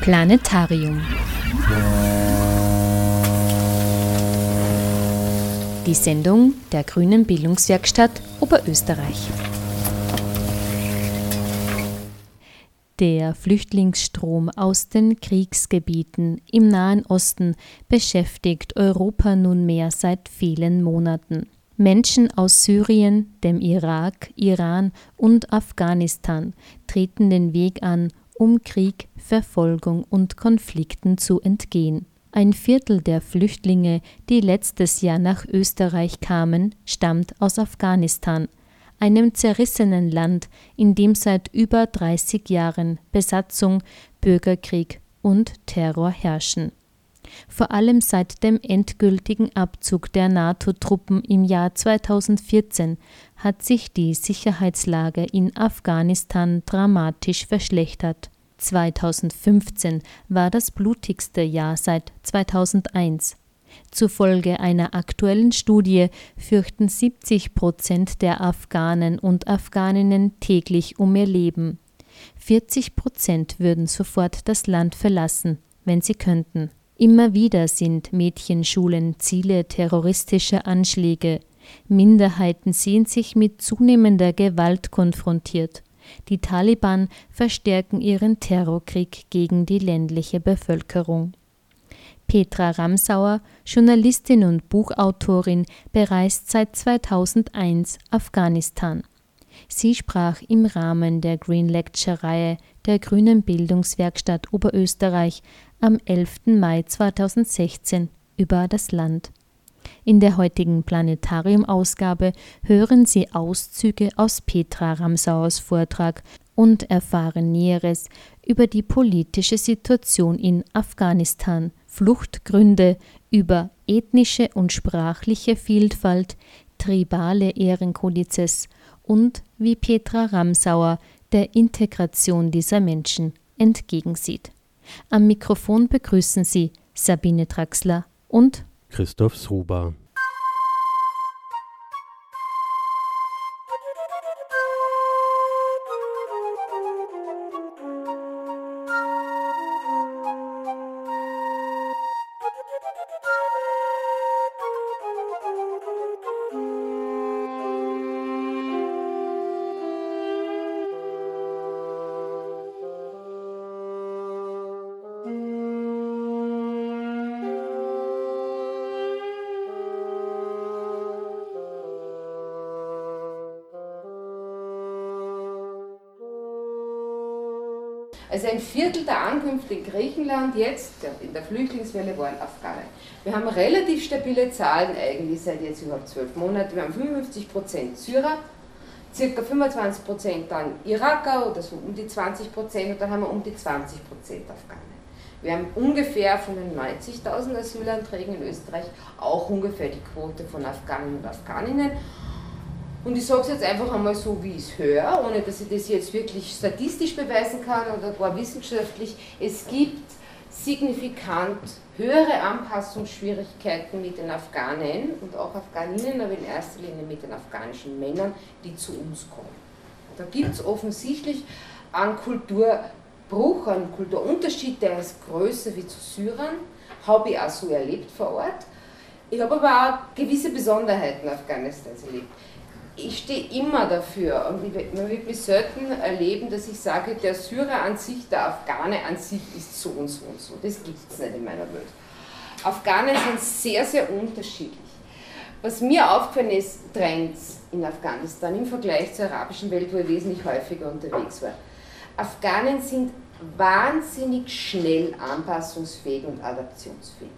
Planetarium. Die Sendung der Grünen Bildungswerkstatt Oberösterreich. Der Flüchtlingsstrom aus den Kriegsgebieten im Nahen Osten beschäftigt Europa nunmehr seit vielen Monaten. Menschen aus Syrien, dem Irak, Iran und Afghanistan treten den Weg an, um Krieg, Verfolgung und Konflikten zu entgehen. Ein Viertel der Flüchtlinge, die letztes Jahr nach Österreich kamen, stammt aus Afghanistan, einem zerrissenen Land, in dem seit über 30 Jahren Besatzung, Bürgerkrieg und Terror herrschen. Vor allem seit dem endgültigen Abzug der NATO-Truppen im Jahr 2014 hat sich die Sicherheitslage in Afghanistan dramatisch verschlechtert. 2015 war das blutigste Jahr seit 2001. Zufolge einer aktuellen Studie fürchten 70 Prozent der Afghanen und Afghaninnen täglich um ihr Leben. 40 Prozent würden sofort das Land verlassen, wenn sie könnten. Immer wieder sind Mädchenschulen Ziele terroristischer Anschläge. Minderheiten sehen sich mit zunehmender Gewalt konfrontiert. Die Taliban verstärken ihren Terrorkrieg gegen die ländliche Bevölkerung. Petra Ramsauer, Journalistin und Buchautorin, bereist seit 2001 Afghanistan. Sie sprach im Rahmen der Green Lecture Reihe der Grünen Bildungswerkstatt Oberösterreich am 11. Mai 2016 über das Land. In der heutigen Planetarium-Ausgabe hören Sie Auszüge aus Petra Ramsauers Vortrag und erfahren Näheres über die politische Situation in Afghanistan, Fluchtgründe, über ethnische und sprachliche Vielfalt, tribale Ehrenkodizes und wie Petra Ramsauer der Integration dieser Menschen entgegensieht. Am Mikrofon begrüßen Sie Sabine Traxler und Christoph Sruba. Der Ankünfte in Griechenland jetzt in der Flüchtlingswelle waren Afghanen. Wir haben relativ stabile Zahlen eigentlich seit jetzt überhaupt zwölf Monaten. Wir haben 55 Prozent Syrer, circa 25 Prozent dann Iraker oder so um die 20 Prozent und dann haben wir um die 20 Prozent Afghanen. Wir haben ungefähr von den 90.000 Asylanträgen in Österreich auch ungefähr die Quote von Afghanen und Afghaninnen. Und ich sage es jetzt einfach einmal so, wie ich es höre, ohne dass ich das jetzt wirklich statistisch beweisen kann oder gar wissenschaftlich. Es gibt signifikant höhere Anpassungsschwierigkeiten mit den Afghanen und auch Afghaninnen, aber in erster Linie mit den afghanischen Männern, die zu uns kommen. Da gibt es offensichtlich einen Kulturbruch, einen Kulturunterschied, der ist größer wie zu Syrern, habe ich auch so erlebt vor Ort. Ich habe aber auch gewisse Besonderheiten Afghanistans erlebt ich stehe immer dafür und man wird mich selten erleben, dass ich sage, der Syrer an sich, der Afghane an sich ist so und so und so. Das gibt es nicht in meiner Welt. Afghanen sind sehr, sehr unterschiedlich. Was mir aufgefallen ist, Trends in Afghanistan im Vergleich zur arabischen Welt, wo ich wesentlich häufiger unterwegs war. Afghanen sind wahnsinnig schnell anpassungsfähig und adaptionsfähig.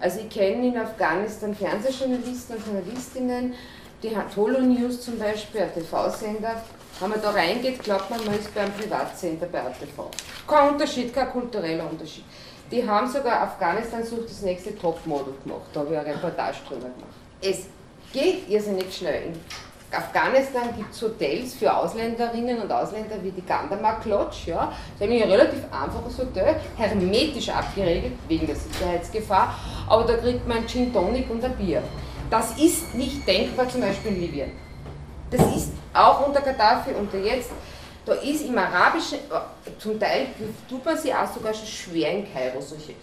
Also ich kenne in Afghanistan Fernsehjournalisten und Journalistinnen, die Holo News zum Beispiel, ein TV-Sender, wenn man da reingeht, glaubt man, man ist beim Privatsender bei ATV. Kein Unterschied, kein kultureller Unterschied. Die haben sogar Afghanistan sucht das nächste Topmodel gemacht, da habe ich eine Reportage drüber gemacht. Es geht irrsinnig schnell. In Afghanistan gibt es Hotels für Ausländerinnen und Ausländer wie die Gandamark Lodge. Ja. Das ist ein relativ einfaches Hotel, hermetisch abgeregelt wegen der Sicherheitsgefahr, aber da kriegt man Gin Tonic und ein Bier. Das ist nicht denkbar, zum Beispiel in Libyen. Das ist auch unter Gaddafi, unter jetzt Da ist im Arabischen, äh, zum Teil tut man sich auch sogar schon schwer in Kairo, solche,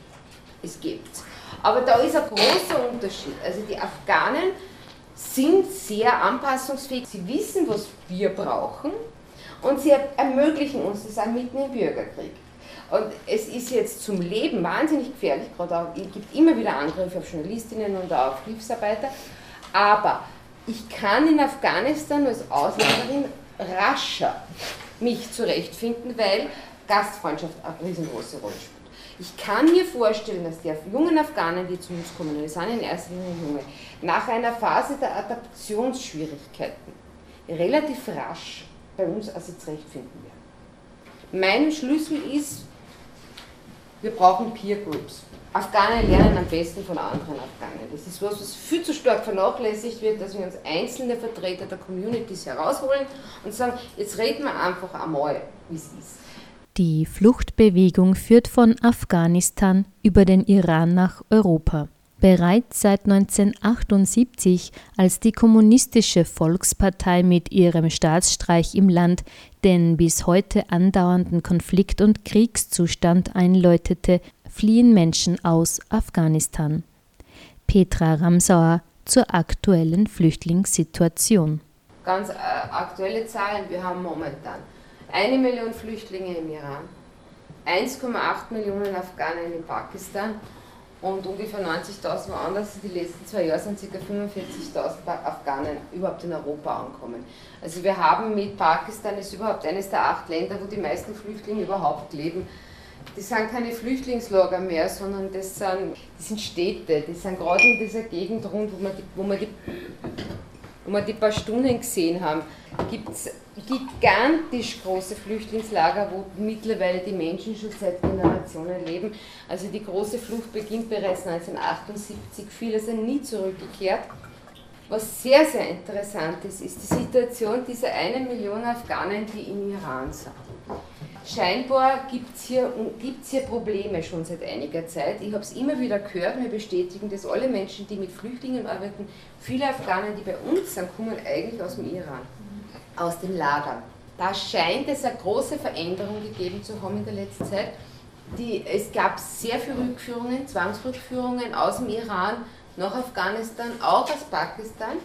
es gibt Aber da ist ein großer Unterschied. Also die Afghanen sind sehr anpassungsfähig, sie wissen, was wir brauchen und sie ermöglichen uns das auch mitten im Bürgerkrieg. Und es ist jetzt zum Leben wahnsinnig gefährlich, gerade auch, es gibt immer wieder Angriffe auf Journalistinnen und auch auf Hilfsarbeiter, aber ich kann in Afghanistan als Ausländerin rascher mich zurechtfinden, weil Gastfreundschaft eine riesengroße Rolle spielt. Ich kann mir vorstellen, dass die jungen Afghanen, die zu uns kommen, und es sind in erster Linie junge, nach einer Phase der Adaptionsschwierigkeiten relativ rasch bei uns also zurechtfinden werden. Mein Schlüssel ist, wir brauchen Peer Groups. Afghanen lernen am besten von anderen Afghanen. Das ist was, was viel zu stark vernachlässigt wird, dass wir uns einzelne Vertreter der Communities herausholen und sagen, jetzt reden wir einfach einmal, wie es ist. Die Fluchtbewegung führt von Afghanistan über den Iran nach Europa. Bereits seit 1978, als die Kommunistische Volkspartei mit ihrem Staatsstreich im Land den bis heute andauernden Konflikt- und Kriegszustand einläutete, fliehen Menschen aus Afghanistan. Petra Ramsauer zur aktuellen Flüchtlingssituation. Ganz äh, aktuelle Zahlen, wir haben momentan eine Million Flüchtlinge im Iran, 1,8 Millionen Afghanen in Pakistan und ungefähr 90.000 woanders. Die letzten zwei Jahre sind ca. 45.000 Afghanen überhaupt in Europa angekommen. Also wir haben mit Pakistan, ist überhaupt eines der acht Länder, wo die meisten Flüchtlinge überhaupt leben. Das sind keine Flüchtlingslager mehr, sondern das sind, das sind Städte. Das sind gerade in dieser Gegend rund, wo wir die, wo wir die, wo wir die paar Stunden gesehen haben, gibt es gigantisch große Flüchtlingslager, wo mittlerweile die Menschen schon seit Generationen leben. Also die große Flucht beginnt bereits 1978, viele sind nie zurückgekehrt. Was sehr, sehr interessant ist, ist die Situation dieser eine Million Afghanen, die im Iran sind. Scheinbar gibt es hier, gibt's hier Probleme schon seit einiger Zeit. Ich habe es immer wieder gehört, mir bestätigen dass alle Menschen, die mit Flüchtlingen arbeiten, viele Afghanen, die bei uns sind, kommen eigentlich aus dem Iran aus den Lagern. Da scheint es eine große Veränderung gegeben zu haben in der letzten Zeit. Die, es gab sehr viele Rückführungen, Zwangsrückführungen aus dem Iran nach Afghanistan, auch aus Pakistan.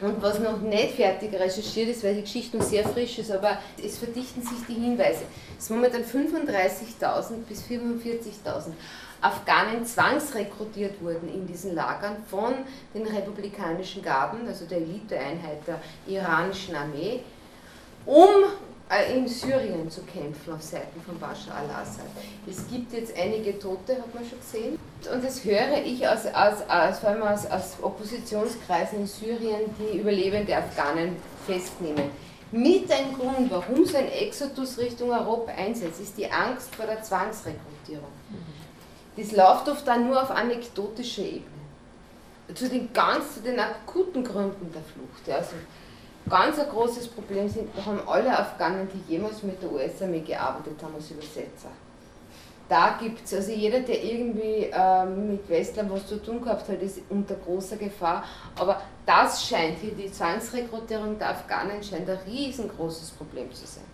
Und was noch nicht fertig recherchiert ist, weil die Geschichte noch sehr frisch ist, aber es verdichten sich die Hinweise. Es sind momentan 35.000 bis 45.000 Afghanen zwangsrekrutiert wurden in diesen Lagern von den republikanischen Garden, also der Eliteeinheit der iranischen Armee, um äh, in Syrien zu kämpfen auf Seiten von Bashar al-Assad. Es gibt jetzt einige Tote, hat man schon gesehen. Und das höre ich aus, aus, aus, vor allem aus, aus Oppositionskreisen in Syrien, die überlebende Afghanen festnehmen. Mit ein Grund, warum so ein Exodus Richtung Europa einsetzt, ist die Angst vor der Zwangsrekrutierung. Das läuft oft dann nur auf anekdotischer Ebene. Zu den ganz, zu den akuten Gründen der Flucht. Also ganz ein großes Problem sind, haben alle Afghanen, die jemals mit der US-Armee gearbeitet haben, als Übersetzer. Da gibt es, also jeder, der irgendwie ähm, mit Western was zu tun gehabt hat, ist unter großer Gefahr. Aber das scheint hier, die Zwangsrekrutierung der Afghanen scheint ein riesengroßes Problem zu sein.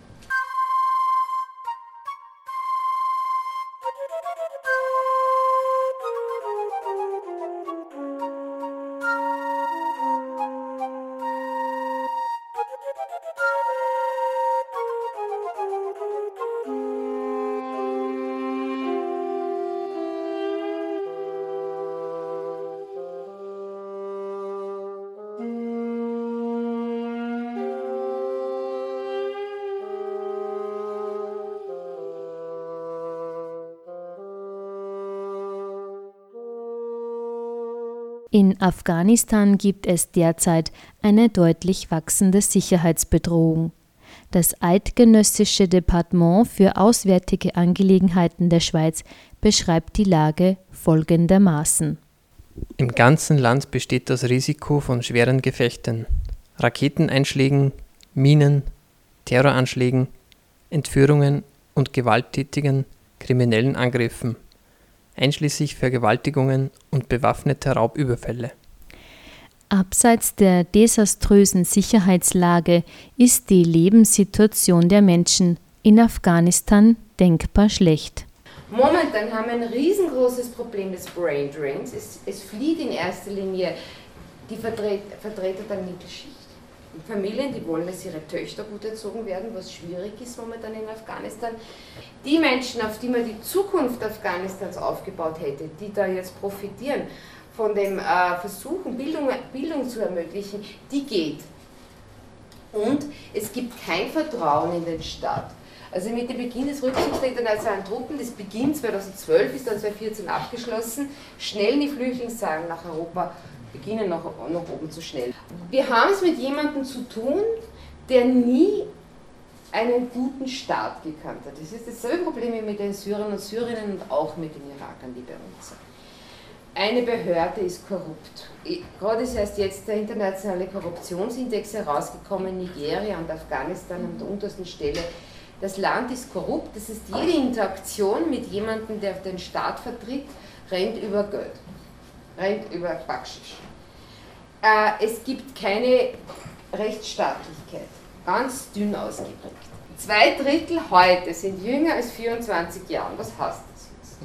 In Afghanistan gibt es derzeit eine deutlich wachsende Sicherheitsbedrohung. Das Eidgenössische Departement für Auswärtige Angelegenheiten der Schweiz beschreibt die Lage folgendermaßen. Im ganzen Land besteht das Risiko von schweren Gefechten, Raketeneinschlägen, Minen, Terroranschlägen, Entführungen und gewalttätigen kriminellen Angriffen einschließlich Vergewaltigungen und bewaffneter Raubüberfälle. Abseits der desaströsen Sicherheitslage ist die Lebenssituation der Menschen in Afghanistan denkbar schlecht. Momentan haben wir ein riesengroßes Problem des Brain Drains. Es, es flieht in erster Linie die Vertret Vertreter der Mittelschicht. Familien, die wollen, dass ihre Töchter gut erzogen werden, was schwierig ist momentan in Afghanistan. Die Menschen, auf die man die Zukunft Afghanistans aufgebaut hätte, die da jetzt profitieren von dem äh, Versuchen, Bildung, Bildung zu ermöglichen, die geht. Und es gibt kein Vertrauen in den Staat. Also mit dem Beginn des Rückzugs der internationalen Truppen, das beginnt 2012, ist dann 2014 abgeschlossen, schnell die Flüchtlingszahlen nach Europa beginnen nach, nach oben zu schnell. Wir haben es mit jemandem zu tun, der nie einen guten Staat gekannt hat. Das ist dasselbe Problem wie mit den Syrern und Syrinnen und auch mit den Irakern, die bei uns sind. Eine Behörde ist korrupt. Gerade ist erst jetzt der internationale Korruptionsindex herausgekommen, Nigeria und Afghanistan an der untersten Stelle. Das Land ist korrupt, das ist jede Interaktion mit jemandem, der den Staat vertritt, rennt über Geld rennt über Backschisch. Äh, es gibt keine Rechtsstaatlichkeit, ganz dünn ausgeprägt. Zwei Drittel heute sind jünger als 24 Jahre. Was heißt das jetzt?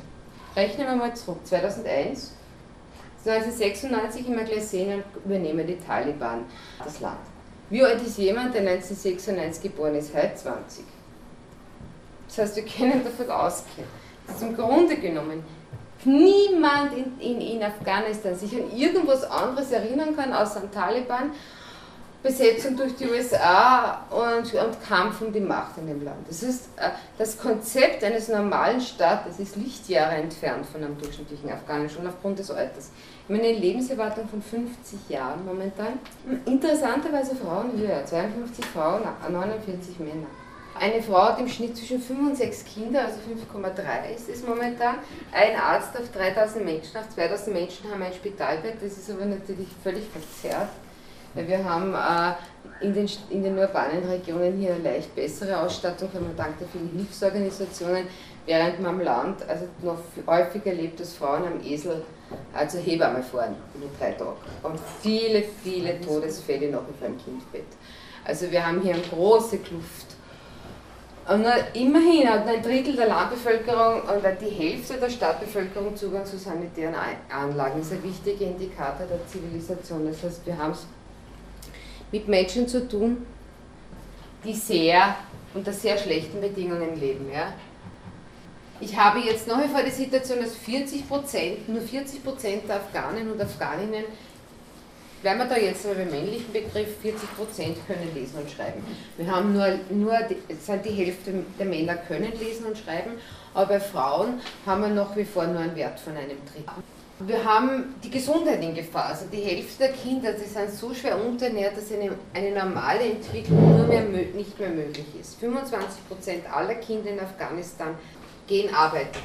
Rechnen wir mal zurück. 2001, 1996 im Malaysia übernehmen die Taliban das Land. Wie alt ist jemand, der 1996 geboren ist? Heute 20. Das heißt, wir können davon ausgehen, dass im Grunde genommen niemand in, in, in Afghanistan sich an irgendwas anderes erinnern kann, außer an Taliban, Besetzung durch die USA und, und Kampf um die Macht in dem Land. Das ist äh, das Konzept eines normalen Staates ist Lichtjahre entfernt von einem durchschnittlichen Afghanen, schon aufgrund des Alters. Ich meine, eine Lebenserwartung von 50 Jahren momentan. Interessanterweise Frauen höher, 52 Frauen, 49 Männer. Eine Frau hat im Schnitt zwischen 5 und 6 Kinder, also 5,3 ist es momentan. Ein Arzt auf 3000 Menschen, auf 2000 Menschen haben ein Spitalbett, das ist aber natürlich völlig verzerrt. Weil wir haben äh, in, den, in den urbanen Regionen hier eine leicht bessere Ausstattung, dank der vielen Hilfsorganisationen, während man am Land also noch häufig erlebt, dass Frauen am Esel also Hebamme fahren in drei Tagen. Und viele, viele Todesfälle noch auf einem Kindbett. Also wir haben hier eine große Kluft immerhin hat ein Drittel der Landbevölkerung und die Hälfte der Stadtbevölkerung Zugang zu sanitären Anlagen. Das ist ein wichtiger Indikator der Zivilisation. Das heißt, wir haben es mit Menschen zu tun, die sehr unter sehr schlechten Bedingungen leben. Ja? Ich habe jetzt noch einmal die Situation, dass 40 Prozent, nur 40 Prozent der Afghanen und Afghaninnen bleiben wir da jetzt beim männlichen Begriff, 40 Prozent können lesen und schreiben. Wir haben nur, nur die, die Hälfte der Männer können lesen und schreiben, aber bei Frauen haben wir nach wie vor nur einen Wert von einem Drittel. Wir haben die Gesundheit in Gefahr. Also die Hälfte der Kinder, die sind so schwer unterernährt, dass eine, eine normale Entwicklung nur mehr, nicht mehr möglich ist. 25 Prozent aller Kinder in Afghanistan gehen arbeiten.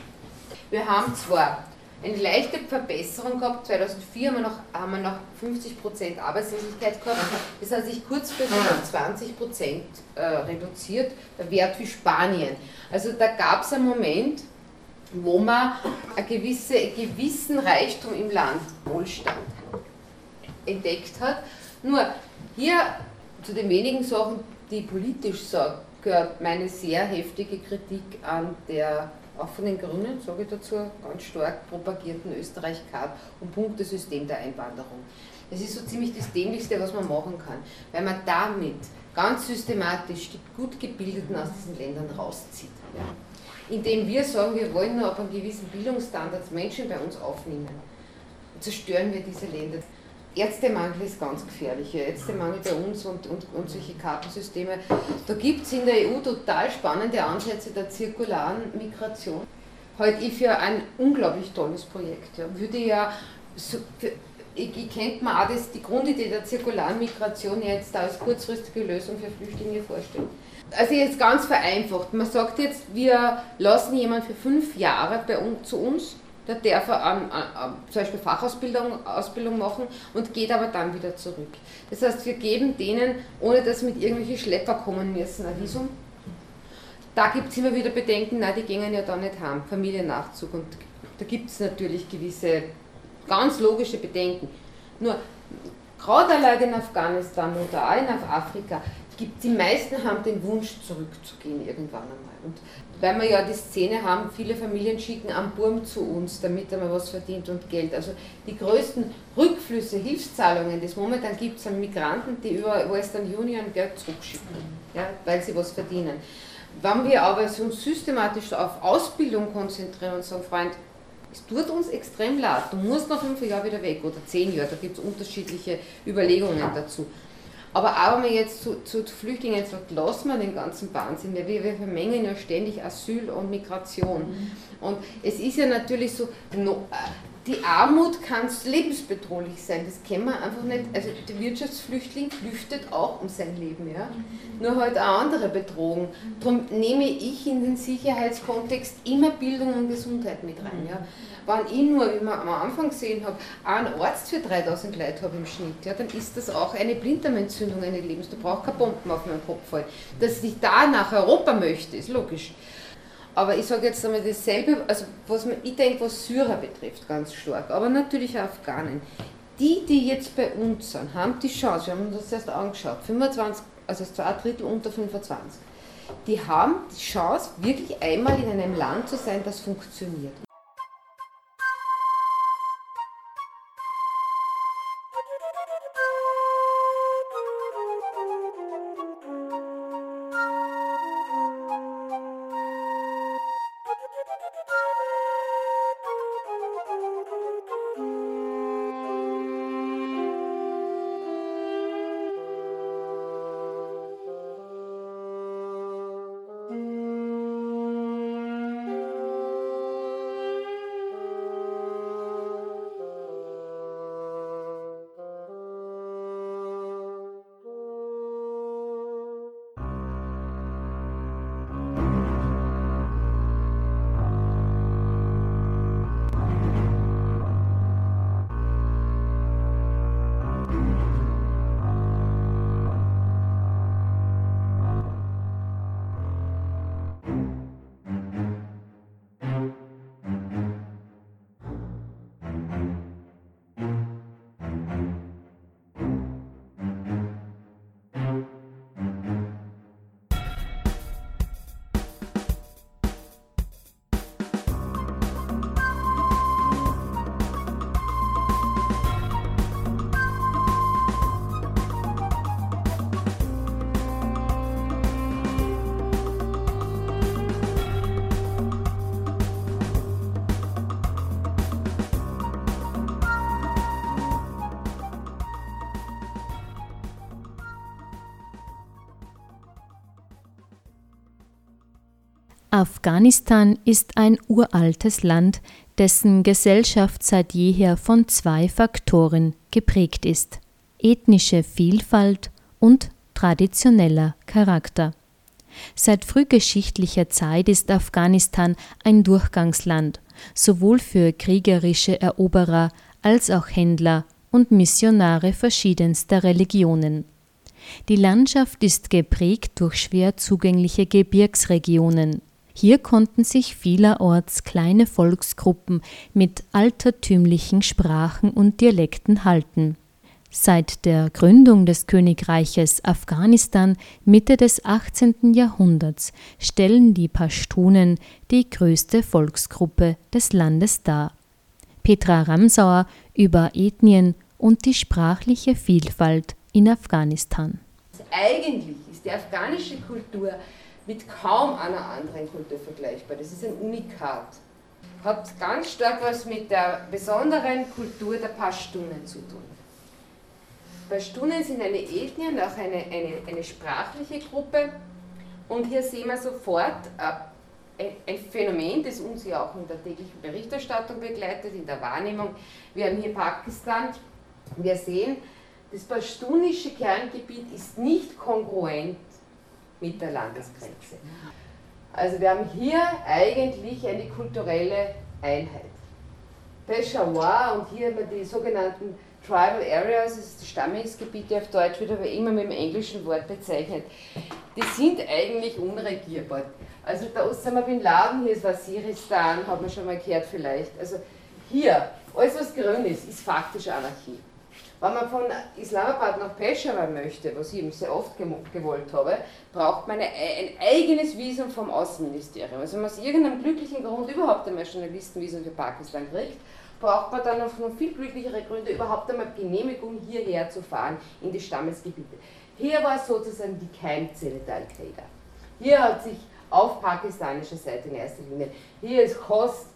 Wir haben zwar eine leichte Verbesserung gehabt. 2004 haben wir noch, haben wir noch 50% Arbeitslosigkeit gehabt. Das hat sich kurzfristig auf 20% äh, reduziert, der Wert wie Spanien. Also da gab es einen Moment, wo man einen gewisse, gewissen Reichtum im Land, Wohlstand, entdeckt hat. Nur hier zu den wenigen Sachen, die politisch sagen, gehört meine sehr heftige Kritik an der auch von den Grünen, sage ich dazu, ganz stark propagierten Österreich-Card und Punktesystem der Einwanderung. Das ist so ziemlich das Dämlichste, was man machen kann, weil man damit ganz systematisch die gut Gebildeten aus diesen Ländern rauszieht. Ja. Indem wir sagen, wir wollen nur auf einen gewissen Bildungsstandards Menschen bei uns aufnehmen, zerstören wir diese Länder. Ärztemangel ist ganz gefährlich. Ärztemangel bei uns und, und, und solche Kartensysteme. Da gibt es in der EU total spannende Ansätze der zirkularen Migration. Halte ich für ein unglaublich tolles Projekt. Ja. Würde ja so, ich, ich könnte mir auch das, die Grundidee der zirkularen Migration jetzt als kurzfristige Lösung für Flüchtlinge vorstellen. Also jetzt ganz vereinfacht. Man sagt jetzt, wir lassen jemanden für fünf Jahre bei uns, zu uns der darf ähm, äh, zum Beispiel Fachausbildung Ausbildung machen und geht aber dann wieder zurück. Das heißt, wir geben denen, ohne dass mit irgendwelchen Schlepper kommen müssen, ein Visum. Da gibt es immer wieder Bedenken, nein, die gehen ja da nicht haben, Familiennachzug. Und da gibt es natürlich gewisse ganz logische Bedenken. Nur gerade allein in Afghanistan oder auch in Afrika, gibt, die meisten haben den Wunsch zurückzugehen irgendwann einmal. Und weil wir ja die Szene haben, viele Familien schicken am Burm zu uns, damit er mal was verdient und Geld. Also die größten Rückflüsse, Hilfszahlungen, es momentan gibt, sind Migranten, die über Western Union Geld zurückschicken, ja, weil sie was verdienen. Wenn wir aber uns systematisch auf Ausbildung konzentrieren und sagen, Freund, es tut uns extrem leid, du musst nach fünf Jahren wieder weg oder zehn Jahre, da gibt es unterschiedliche Überlegungen dazu. Aber auch wenn man jetzt zu, zu, Flüchtlingen sagt, lassen wir den ganzen Wahnsinn, weil wir, wir vermengen ja ständig Asyl und Migration. Mhm. Und es ist ja natürlich so, no, die Armut kann lebensbedrohlich sein, das kennen wir einfach nicht. Also der Wirtschaftsflüchtling flüchtet auch um sein Leben, ja. Nur halt auch andere Bedrohungen. Darum nehme ich in den Sicherheitskontext immer Bildung und Gesundheit mit rein, ja. Wenn ich nur, wie man am Anfang gesehen habe, einen Arzt für 3000 Leute habe im Schnitt, ja, dann ist das auch eine Blinddarmentzündung eines Lebens. Da braucht kein Bomben auf meinen Kopf fallen. Dass ich da nach Europa möchte, ist logisch. Aber ich sage jetzt einmal dasselbe, also was man, ich denke, was Syrer betrifft, ganz stark, aber natürlich auch Afghanen. Die, die jetzt bei uns sind, haben die Chance, wir haben uns das erst angeschaut, 25, also zwei Drittel unter 25, die haben die Chance, wirklich einmal in einem Land zu sein, das funktioniert. Afghanistan ist ein uraltes Land, dessen Gesellschaft seit jeher von zwei Faktoren geprägt ist ethnische Vielfalt und traditioneller Charakter. Seit frühgeschichtlicher Zeit ist Afghanistan ein Durchgangsland, sowohl für kriegerische Eroberer als auch Händler und Missionare verschiedenster Religionen. Die Landschaft ist geprägt durch schwer zugängliche Gebirgsregionen, hier konnten sich vielerorts kleine Volksgruppen mit altertümlichen Sprachen und Dialekten halten. Seit der Gründung des Königreiches Afghanistan Mitte des 18. Jahrhunderts stellen die Pashtunen die größte Volksgruppe des Landes dar. Petra Ramsauer über Ethnien und die sprachliche Vielfalt in Afghanistan. Eigentlich ist die afghanische Kultur mit kaum einer anderen Kultur vergleichbar. Das ist ein Unikat. Hat ganz stark was mit der besonderen Kultur der Pashtunen zu tun. Pashtunen sind eine Ethnie und auch eine, eine, eine sprachliche Gruppe. Und hier sehen wir sofort äh, ein Phänomen, das uns ja auch in der täglichen Berichterstattung begleitet, in der Wahrnehmung. Wir haben hier Pakistan. Wir sehen, das pashtunische Kerngebiet ist nicht kongruent mit der Landesgrenze. Also wir haben hier eigentlich eine kulturelle Einheit. Peshawar und hier haben wir die sogenannten Tribal Areas, das ist die Stammesgebiete auf Deutsch, wird aber immer mit dem englischen Wort bezeichnet. Die sind eigentlich unregierbar. Also da Osama Bin Laden, hier ist Waziristan, hat man schon mal gehört vielleicht. Also hier, alles was grün ist, ist faktisch Anarchie. Wenn man von Islamabad nach Peshawar möchte, was ich eben sehr oft gewollt habe, braucht man ein eigenes Visum vom Außenministerium. Also wenn man aus irgendeinem glücklichen Grund überhaupt einmal Journalistenvisum für Pakistan kriegt, braucht man dann noch viel glücklichere Gründe, überhaupt einmal Genehmigung hierher zu fahren in die Stammesgebiete. Hier war sozusagen die Keimzelle der Al-Qaida. Hier hat sich auf pakistanischer Seite in erster Linie, hier ist Khost,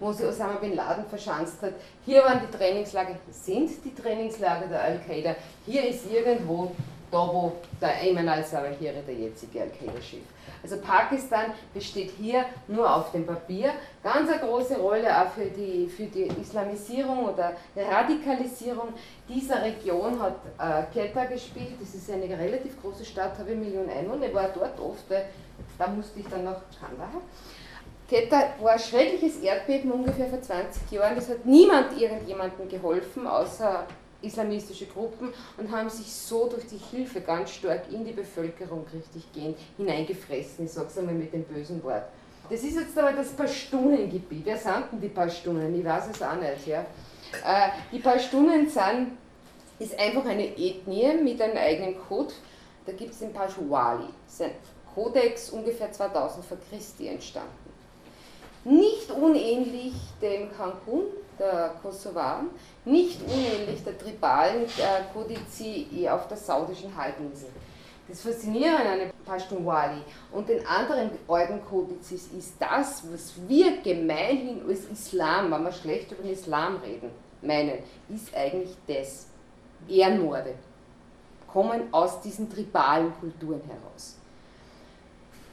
wo sich Osama Bin Laden verschanzt hat. Hier waren die Trainingslager, sind die Trainingslager der Al-Qaida. Hier ist irgendwo da, wo der Ayman al-Zawahiri, der jetzige Al-Qaida-Chef. Also Pakistan besteht hier nur auf dem Papier. Ganz eine große Rolle auch für die, für die Islamisierung oder Radikalisierung dieser Region hat äh, Quetta gespielt. Das ist eine relativ große Stadt, habe eine Million Einwohner. Ich war dort oft, weil da musste ich dann nach Kandahar. Quetta war ein schreckliches Erdbeben ungefähr vor 20 Jahren. Das hat niemand irgendjemandem geholfen, außer islamistische Gruppen und haben sich so durch die Hilfe ganz stark in die Bevölkerung richtig gehend hineingefressen. Ich sage es einmal mit dem bösen Wort. Das ist jetzt aber das Pashtunengebiet. Wer sind denn die Pashtunen? Ich weiß es auch nicht. Ja. Äh, die Pashtunen sind, ist einfach eine Ethnie mit einem eigenen Code. Da gibt es den Pashwali. Das ist ein Kodex ungefähr 2000 vor Christi entstanden. Nicht unähnlich dem Cancun der Kosovaren, nicht unähnlich der tribalen äh, Kodizi auf der saudischen Halbinsel. Das Faszinierende an Pashtunwali und den anderen alten Kodizes ist das, was wir gemeinhin als Islam, wenn wir schlecht über den Islam reden, meinen, ist eigentlich das. Ehrenmorde kommen aus diesen tribalen Kulturen heraus.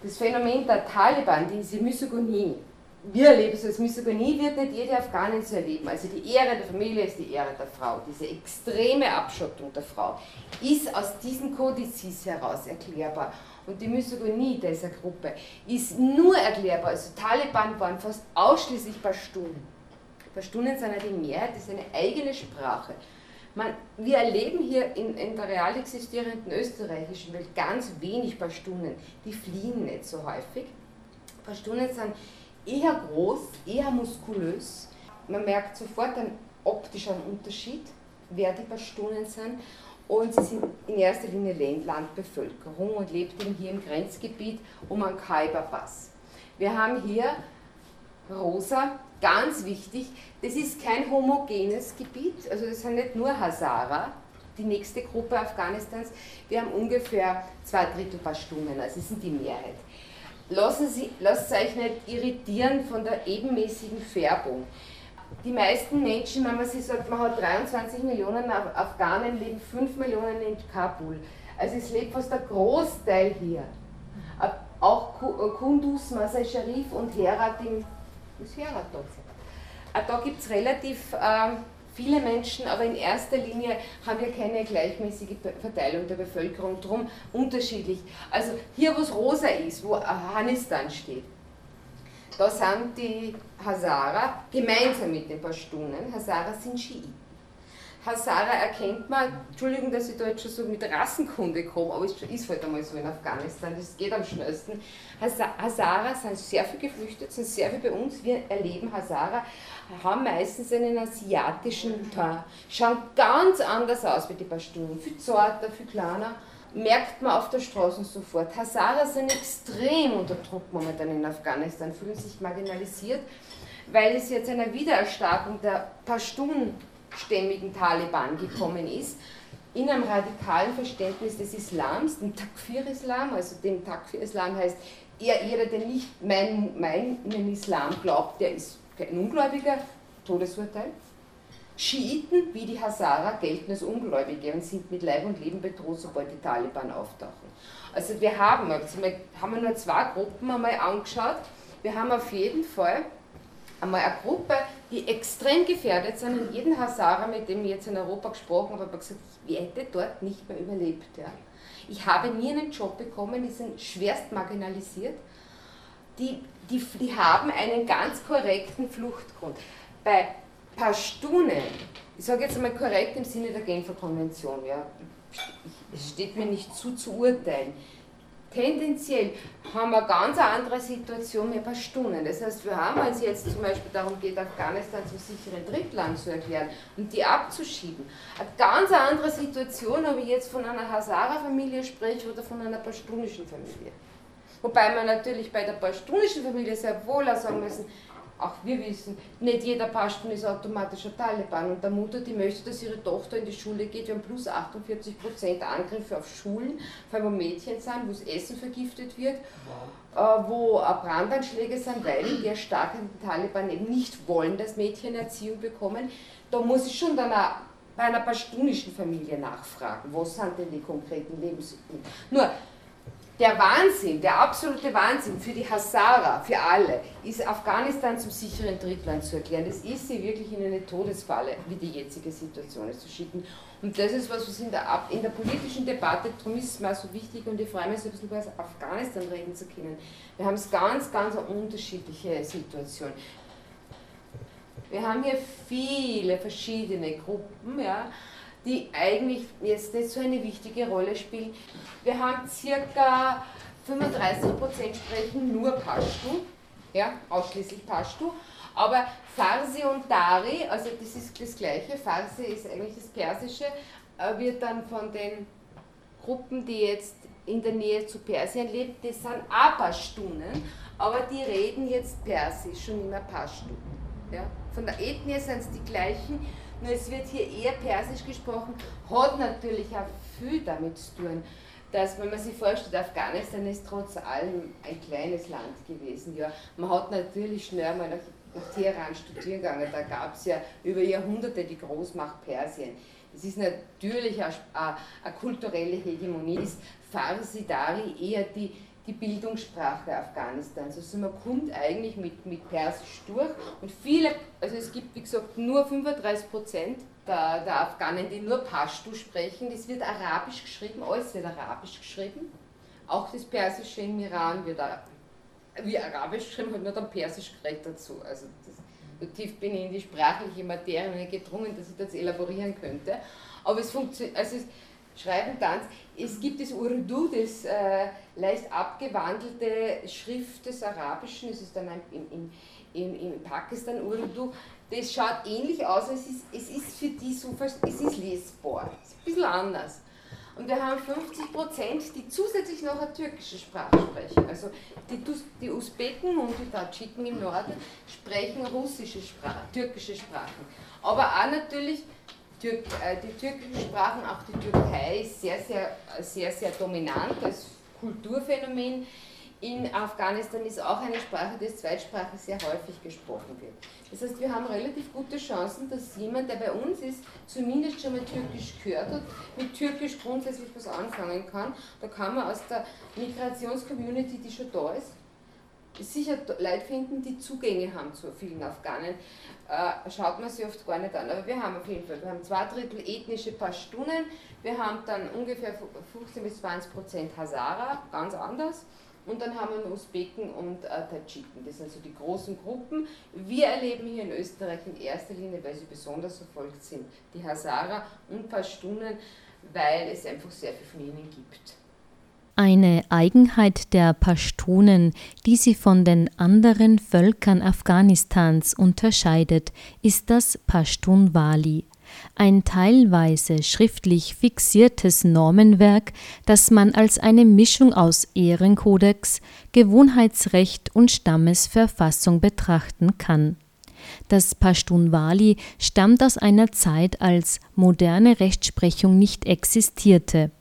Das Phänomen der Taliban, diese Misogonie, wir erleben es als Misogynie, wird nicht jede Afghanin so erleben. Also die Ehre der Familie ist die Ehre der Frau. Diese extreme Abschottung der Frau ist aus diesen Kodizes heraus erklärbar. Und die Misogynie dieser Gruppe ist nur erklärbar. Also Taliban waren fast ausschließlich Pashtunen. Pashtunen sind ja die Mehrheit, das ist eine eigene Sprache. Man, wir erleben hier in, in, der real existierenden österreichischen Welt ganz wenig Pashtunen. Die fliehen nicht so häufig. Pashtunen sind eher groß, eher muskulös. Man merkt sofort einen optischen Unterschied, wer die Pashtunen sind. Und sie sind in erster Linie Landbevölkerung und lebt eben hier im Grenzgebiet um einen Khyber-Pass. Wir haben hier Rosa, ganz wichtig, das ist kein homogenes Gebiet, also das sind nicht nur Hazara, die nächste Gruppe Afghanistans, wir haben ungefähr zwei Drittel Pashtunen, also sie sind die Mehrheit lassen Sie, lasst euch nicht irritieren von der ebenmäßigen Färbung. Die meisten Menschen, wenn man sich sagt, man hat 23 Millionen Afghanen, leben 5 Millionen in Kabul. Also es lebt fast der Großteil hier. Auch äh, Kunduz, Masai Sharif und Herat im, ist Herat dort? Äh, da gibt es relativ äh, viele Menschen, aber in erster Linie haben wir keine gleichmäßige Verteilung der Bevölkerung, drum unterschiedlich. Also hier, wo es rosa ist, wo Afghanistan steht, da sind die Hazara gemeinsam mit den Pashtunen. Hazara sind Schiiten. Hazara erkennt man, Entschuldigung, dass ich da jetzt schon so mit Rassenkunde komme, aber es ist halt einmal so in Afghanistan, das geht am schnellsten. Hazara sind sehr viel geflüchtet, sind sehr viel bei uns, wir erleben Hazara, haben meistens einen asiatischen Teint, schauen ganz anders aus wie die Pashtunen, viel zarter, viel kleiner, merkt man auf der Straße sofort. Hazara sind extrem unter Druck momentan in Afghanistan, fühlen sich marginalisiert, weil es jetzt einer Wiedererstarkung der Pashtun stämmigen Taliban gekommen ist, in einem radikalen Verständnis des Islams, dem Takfir-Islam, also dem Takfir-Islam heißt, er, jeder, der nicht meinen mein, Islam glaubt, der ist ein Ungläubiger, Todesurteil. Schiiten wie die Hazara gelten als Ungläubige und sind mit Leib und Leben bedroht, sobald die Taliban auftauchen. Also wir haben, also wir haben nur zwei Gruppen einmal angeschaut. Wir haben auf jeden Fall einmal eine Gruppe, die extrem gefährdet sind. Und jeden Hazara, mit dem ich jetzt in Europa gesprochen habe, habe gesagt, ich hätte dort nicht mehr überlebt. Ja. Ich habe nie einen Job bekommen, die sind schwerst marginalisiert. Die, die, die haben einen ganz korrekten Fluchtgrund. Bei Pashtunen, ich sage jetzt einmal korrekt im Sinne der Genfer Konvention, ja, es steht mir nicht zu zu urteilen, tendenziell haben wir eine ganz andere Situation mit Pashtunen. Das heißt, wir haben, wenn es jetzt zum Beispiel darum geht, Afghanistan zum sicheren Drittland zu erklären und die abzuschieben, eine ganz andere Situation, ob ich jetzt von einer Hazara-Familie spreche oder von einer pashtunischen Familie. Wobei man natürlich bei der pashtunischen Familie sehr wohl auch sagen müssen, auch wir wissen, nicht jeder Pashtun ist automatisch ein Taliban. Und der Mutter, die möchte, dass ihre Tochter in die Schule geht, wir haben plus 48 Prozent Angriffe auf Schulen, vor allem wo Mädchen sind, wo das Essen vergiftet wird, wow. äh, wo Brandanschläge sind, weil die starken Taliban eben nicht wollen, dass Mädchen Erziehung bekommen. Da muss ich schon dann auch bei einer pashtunischen Familie nachfragen, was sind denn die konkreten Lebensmittel. Nur, der Wahnsinn, der absolute Wahnsinn für die Hazara, für alle, ist Afghanistan zum sicheren Drittland zu erklären. Das ist sie wirklich in eine Todesfalle, wie die jetzige Situation ist, zu schicken. Und das ist was, was in der, in der politischen Debatte, darum ist es mir so wichtig und ich freue mich so ein bisschen über Afghanistan reden zu können. Wir haben es ganz, ganz unterschiedliche Situation. Wir haben hier viele verschiedene Gruppen, ja, die eigentlich jetzt nicht so eine wichtige Rolle spielen. Wir haben circa 35% sprechen nur Pashto, ja, ausschließlich Pashto, aber Farsi und Dari, also das ist das gleiche, Farsi ist eigentlich das Persische, äh, wird dann von den Gruppen, die jetzt in der Nähe zu Persien leben, das sind auch aber die reden jetzt Persisch und immer Pashto. Ja. Von der Ethnie sind es die gleichen, nur es wird hier eher Persisch gesprochen, hat natürlich auch viel damit zu tun, dass, wenn man sich vorstellt, Afghanistan ist trotz allem ein kleines Land gewesen. Ja. Man hat natürlich schnell mal nach, nach Teheran studieren gegangen, da gab es ja über Jahrhunderte die Großmacht Persien. Es ist natürlich eine, eine kulturelle Hegemonie, ist Farsi Dari eher die die Bildungssprache Afghanistans. Also man kommt eigentlich mit, mit Persisch durch und viele, also es gibt wie gesagt nur 35 Prozent der, der Afghanen, die nur Pashto sprechen. Das wird arabisch geschrieben, alles wird arabisch geschrieben. Auch das Persische im Iran wird wie arabisch geschrieben, hat nur dann Persisch gerät dazu. Also das, so tief bin ich in die sprachliche Materie gedrungen, dass ich das elaborieren könnte. Aber es funktioniert, also es, Schreiben, Tanz. Es gibt das Urdu, das äh, leicht abgewandelte Schrift des Arabischen, es ist dann in, in, in, in Pakistan Urdu. Das schaut ähnlich aus, es ist, es ist für die so, es ist lesbar, es ist ein bisschen anders. Und wir haben 50 Prozent, die zusätzlich noch eine türkische Sprache sprechen. Also die, die Usbeken und die Tadschiken im Norden sprechen russische Sprachen, türkische Sprachen. Aber auch natürlich Türk, äh, die türkischen Sprachen, auch die Türkei ist sehr, sehr, sehr, sehr dominant als Kulturphänomen. In Afghanistan ist auch eine Sprache, die als Zweitsprache sehr häufig gesprochen wird. Das heißt, wir haben relativ gute Chancen, dass jemand, der bei uns ist, zumindest schon mal Türkisch gehört hat, mit Türkisch grundsätzlich was anfangen kann. Da kann man aus der Migrationscommunity, die schon da ist, sicher Leute finden, die Zugänge haben zu vielen Afghanen. Äh, schaut man sich oft gar nicht an. Aber wir haben auf jeden Fall, wir haben zwei Drittel ethnische Pashtunen, wir haben dann ungefähr 15 bis 20 Prozent Hazara, ganz anders. Und dann haben wir Usbeken und äh, Tadschiken. Das sind so die großen Gruppen. Wir erleben hier in Österreich in erster Linie, weil sie besonders verfolgt sind, die Hazara und Pashtunen, weil es einfach sehr viel von ihnen gibt. Eine Eigenheit der Pashtunen, die sie von den anderen Völkern Afghanistans unterscheidet, ist das Pashtun-Wali, ein teilweise schriftlich fixiertes Normenwerk, das man als eine Mischung aus Ehrenkodex, Gewohnheitsrecht und Stammesverfassung betrachten kann. Das Pashtun-Wali stammt aus einer Zeit, als moderne Rechtsprechung nicht existierte.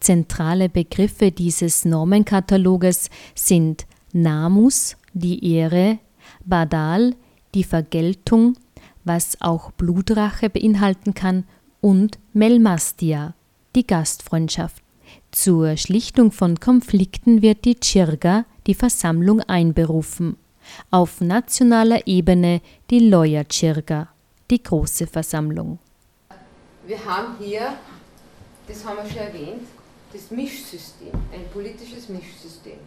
Zentrale Begriffe dieses Normenkataloges sind Namus, die Ehre, Badal, die Vergeltung, was auch Blutrache beinhalten kann, und Melmastia, die Gastfreundschaft. Zur Schlichtung von Konflikten wird die Chirga, die Versammlung, einberufen. Auf nationaler Ebene die Loya Chirga, die große Versammlung. Wir haben hier das haben wir schon erwähnt, das Mischsystem, ein politisches Mischsystem.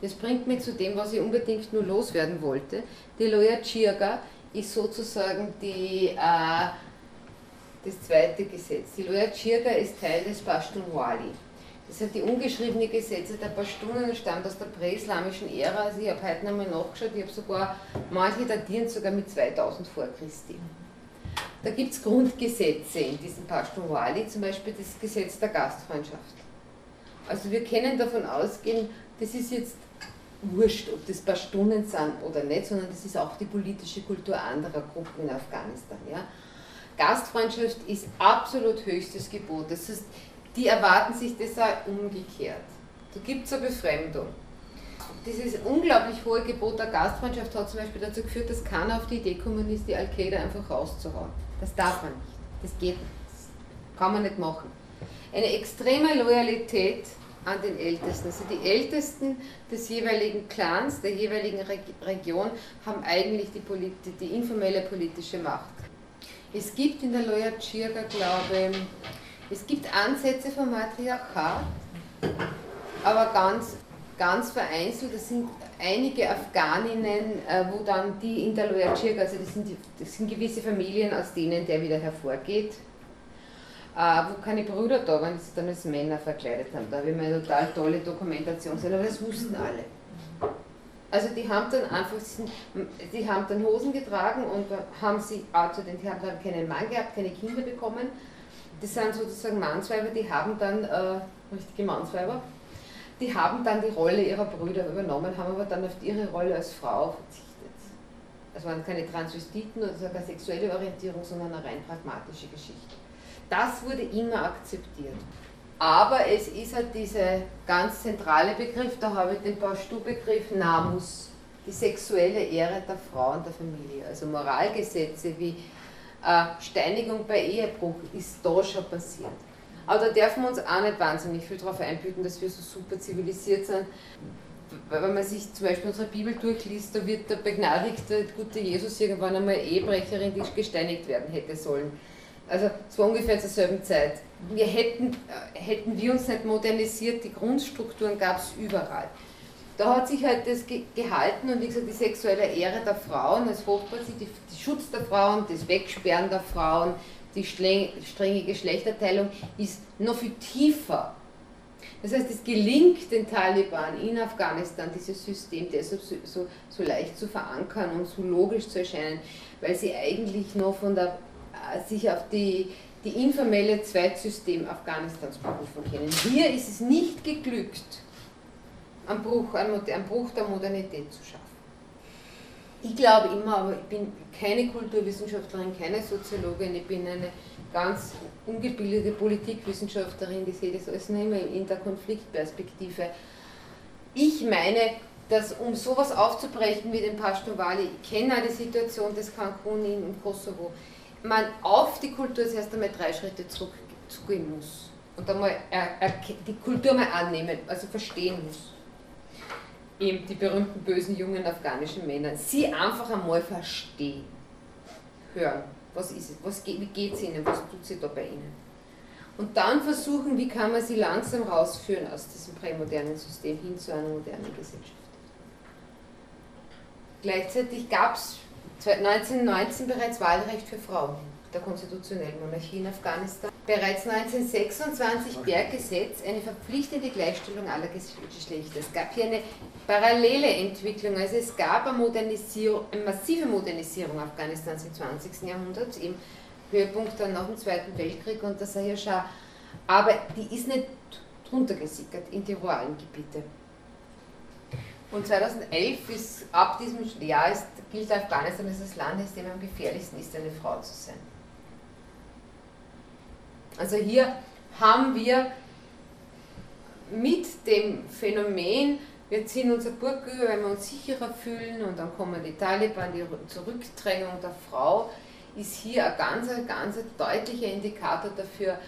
Das bringt mich zu dem, was ich unbedingt nur loswerden wollte. Die Loya Chirga ist sozusagen die, äh, das zweite Gesetz. Die Loya Chirga ist Teil des Pashtun Wali. Das sind die ungeschriebenen Gesetze der Pashtunen, stammt aus der präislamischen Ära. Also ich habe heute nochmal nachgeschaut, ich habe sogar, manche datieren sogar mit 2000 vor Christi. Da gibt es Grundgesetze in diesem Pashtunwali, zum Beispiel das Gesetz der Gastfreundschaft. Also wir können davon ausgehen, das ist jetzt wurscht, ob das Pashtunen sind oder nicht, sondern das ist auch die politische Kultur anderer Gruppen in Afghanistan. Ja. Gastfreundschaft ist absolut höchstes Gebot. Das heißt, die erwarten sich das auch umgekehrt. Da gibt es eine Befremdung. Dieses unglaublich hohe Gebot der Gastfreundschaft hat zum Beispiel dazu geführt, dass keiner auf die Idee gekommen ist, die Al-Qaida einfach rauszuhauen. Das darf man nicht. Das geht nicht. Das kann man nicht machen. Eine extreme Loyalität an den Ältesten. Also die Ältesten des jeweiligen Clans, der jeweiligen Region, haben eigentlich die, die, die informelle politische Macht. Es gibt in der Loya Chirga, glaube ich, es gibt Ansätze vom Matriarchat, aber ganz, ganz vereinzelt. Das sind einige Afghaninnen, äh, wo dann die in der Loya Chirga, also das sind, das sind gewisse Familien, aus denen der wieder hervorgeht, äh, wo keine Brüder da waren, die sich dann als Männer verkleidet haben. Da habe ich mir eine total tolle Dokumentation gesehen, aber das wussten alle. Also die haben dann einfach, die haben dann Hosen getragen und haben sie, also die haben dann keinen Mann gehabt, keine Kinder bekommen das sind sozusagen Mannsweiber, die haben dann, äh, richtige Mannsweiber, die haben dann die Rolle ihrer Brüder übernommen, haben aber dann auf ihre Rolle als Frau verzichtet. Es waren keine Transvestiten oder sogar sexuelle Orientierung, sondern eine rein pragmatische Geschichte. Das wurde immer akzeptiert. Aber es ist halt dieser ganz zentrale Begriff, da habe ich den Pashtu-Begriff Namus, die sexuelle Ehre der Frau und der Familie. Also Moralgesetze wie äh, Steinigung bei Ehebruch ist da schon passiert. Aber da dürfen wir uns auch nicht wahnsinnig viel darauf einbilden, dass wir so super zivilisiert sind. Wenn man sich zum Beispiel unsere Bibel durchliest, da wird der begnadigte gute Jesus irgendwann einmal Ehebrecherin, die gesteinigt werden hätte sollen. Also es war ungefähr zur selben Zeit. Wir hätten, äh, hätten wir uns nicht modernisiert, die Grundstrukturen gab es überall da hat sich halt das gehalten und wie gesagt, die sexuelle Ehre der Frauen als Hochprinzip, die, die Schutz der Frauen, das Wegsperren der Frauen, die strenge Geschlechterteilung ist noch viel tiefer. Das heißt, es gelingt den Taliban in Afghanistan, dieses System deshalb so, so, so leicht zu verankern und so logisch zu erscheinen, weil sie eigentlich noch von der, äh, sich auf die, die informelle Zweitsystem Afghanistans berufen können. Hier ist es nicht geglückt, einen Bruch, einen, Bruch der Modernität zu schaffen. Ich glaube immer, aber ich bin keine Kulturwissenschaftlerin, keine Soziologin, ich bin eine ganz ungebildete Politikwissenschaftlerin, die sehe das alles nur immer in der Konfliktperspektive. Ich meine, dass um sowas aufzubrechen wie den Pashtunwali, ich kenne die Situation des Cancun im Kosovo, man auf die Kultur zuerst einmal drei Schritte zurückgehen muss und einmal die Kultur mal annehmen, also verstehen muss eben die berühmten bösen jungen afghanischen Männer, sie einfach einmal verstehen, hören, was ist es, was, wie geht es ihnen, was tut sie da bei ihnen. Und dann versuchen, wie kann man sie langsam rausführen aus diesem prämodernen System hin zu einer modernen Gesellschaft. Gleichzeitig gab es 1919 bereits Wahlrecht für Frauen der konstitutionellen Monarchie in Afghanistan. Bereits 1926 Berggesetz, eine verpflichtende Gleichstellung aller Geschlechter. Es gab hier eine parallele Entwicklung, also es gab eine, Modernisierung, eine massive Modernisierung Afghanistans im 20. Jahrhundert, im Höhepunkt dann nach dem Zweiten Weltkrieg und das ja schon, aber die ist nicht drunter gesickert in die ruralen Gebiete. Und 2011 ist, ab diesem Jahr ist, gilt Afghanistan als das Land, in dem am gefährlichsten ist, eine Frau zu sein. Also hier haben wir mit dem Phänomen, wir ziehen unser Burg über, weil wir uns sicherer fühlen und dann kommen die Taliban, die Zurückdrängung der Frau, ist hier ein ganz, ganz deutlicher Indikator dafür,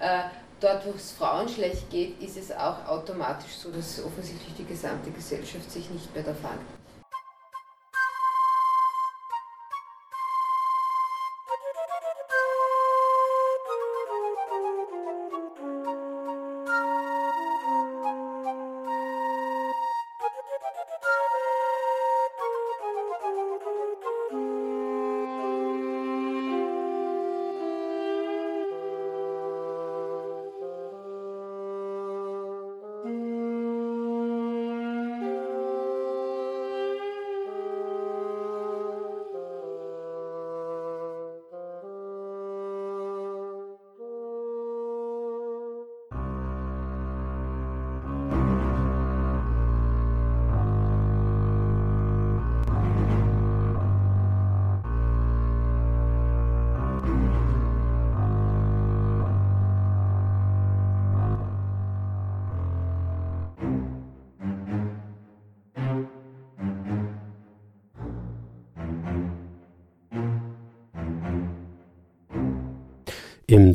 äh, dort wo es Frauen schlecht geht, ist es auch automatisch so, dass offensichtlich die gesamte Gesellschaft sich nicht mehr davon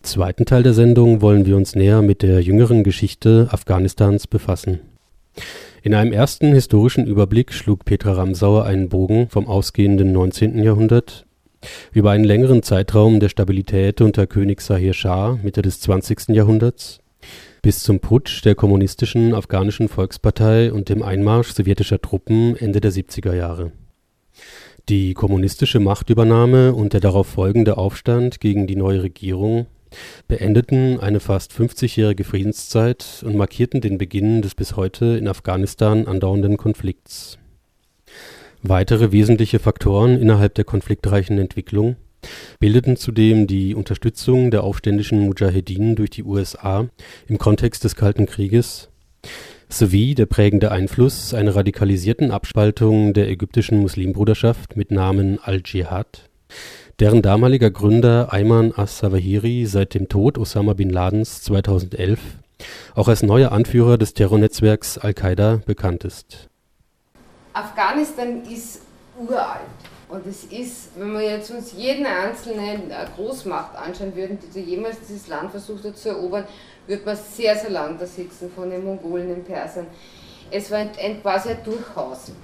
zweiten Teil der Sendung wollen wir uns näher mit der jüngeren Geschichte Afghanistans befassen. In einem ersten historischen Überblick schlug Petra Ramsauer einen Bogen vom ausgehenden 19. Jahrhundert über einen längeren Zeitraum der Stabilität unter König Sahir Schah Mitte des 20. Jahrhunderts bis zum Putsch der kommunistischen Afghanischen Volkspartei und dem Einmarsch sowjetischer Truppen Ende der 70er Jahre. Die kommunistische Machtübernahme und der darauf folgende Aufstand gegen die neue Regierung beendeten eine fast 50-jährige Friedenszeit und markierten den Beginn des bis heute in Afghanistan andauernden Konflikts. Weitere wesentliche Faktoren innerhalb der konfliktreichen Entwicklung bildeten zudem die Unterstützung der aufständischen Mudschahedin durch die USA im Kontext des Kalten Krieges sowie der prägende Einfluss einer radikalisierten Abspaltung der ägyptischen Muslimbruderschaft mit Namen Al-Dschihad, deren damaliger Gründer Ayman as-Zawahiri seit dem Tod Osama bin Ladens 2011 auch als neuer Anführer des Terrornetzwerks Al-Qaida bekannt ist. Afghanistan ist uralt. Und es ist, wenn wir jetzt uns jeden einzelnen Großmacht anschauen würden, die jemals dieses Land versucht hat zu erobern, wird man sehr, sehr lang da sitzen von den Mongolen, den Persern. Es war ein, ein quasi ein Durchhausen.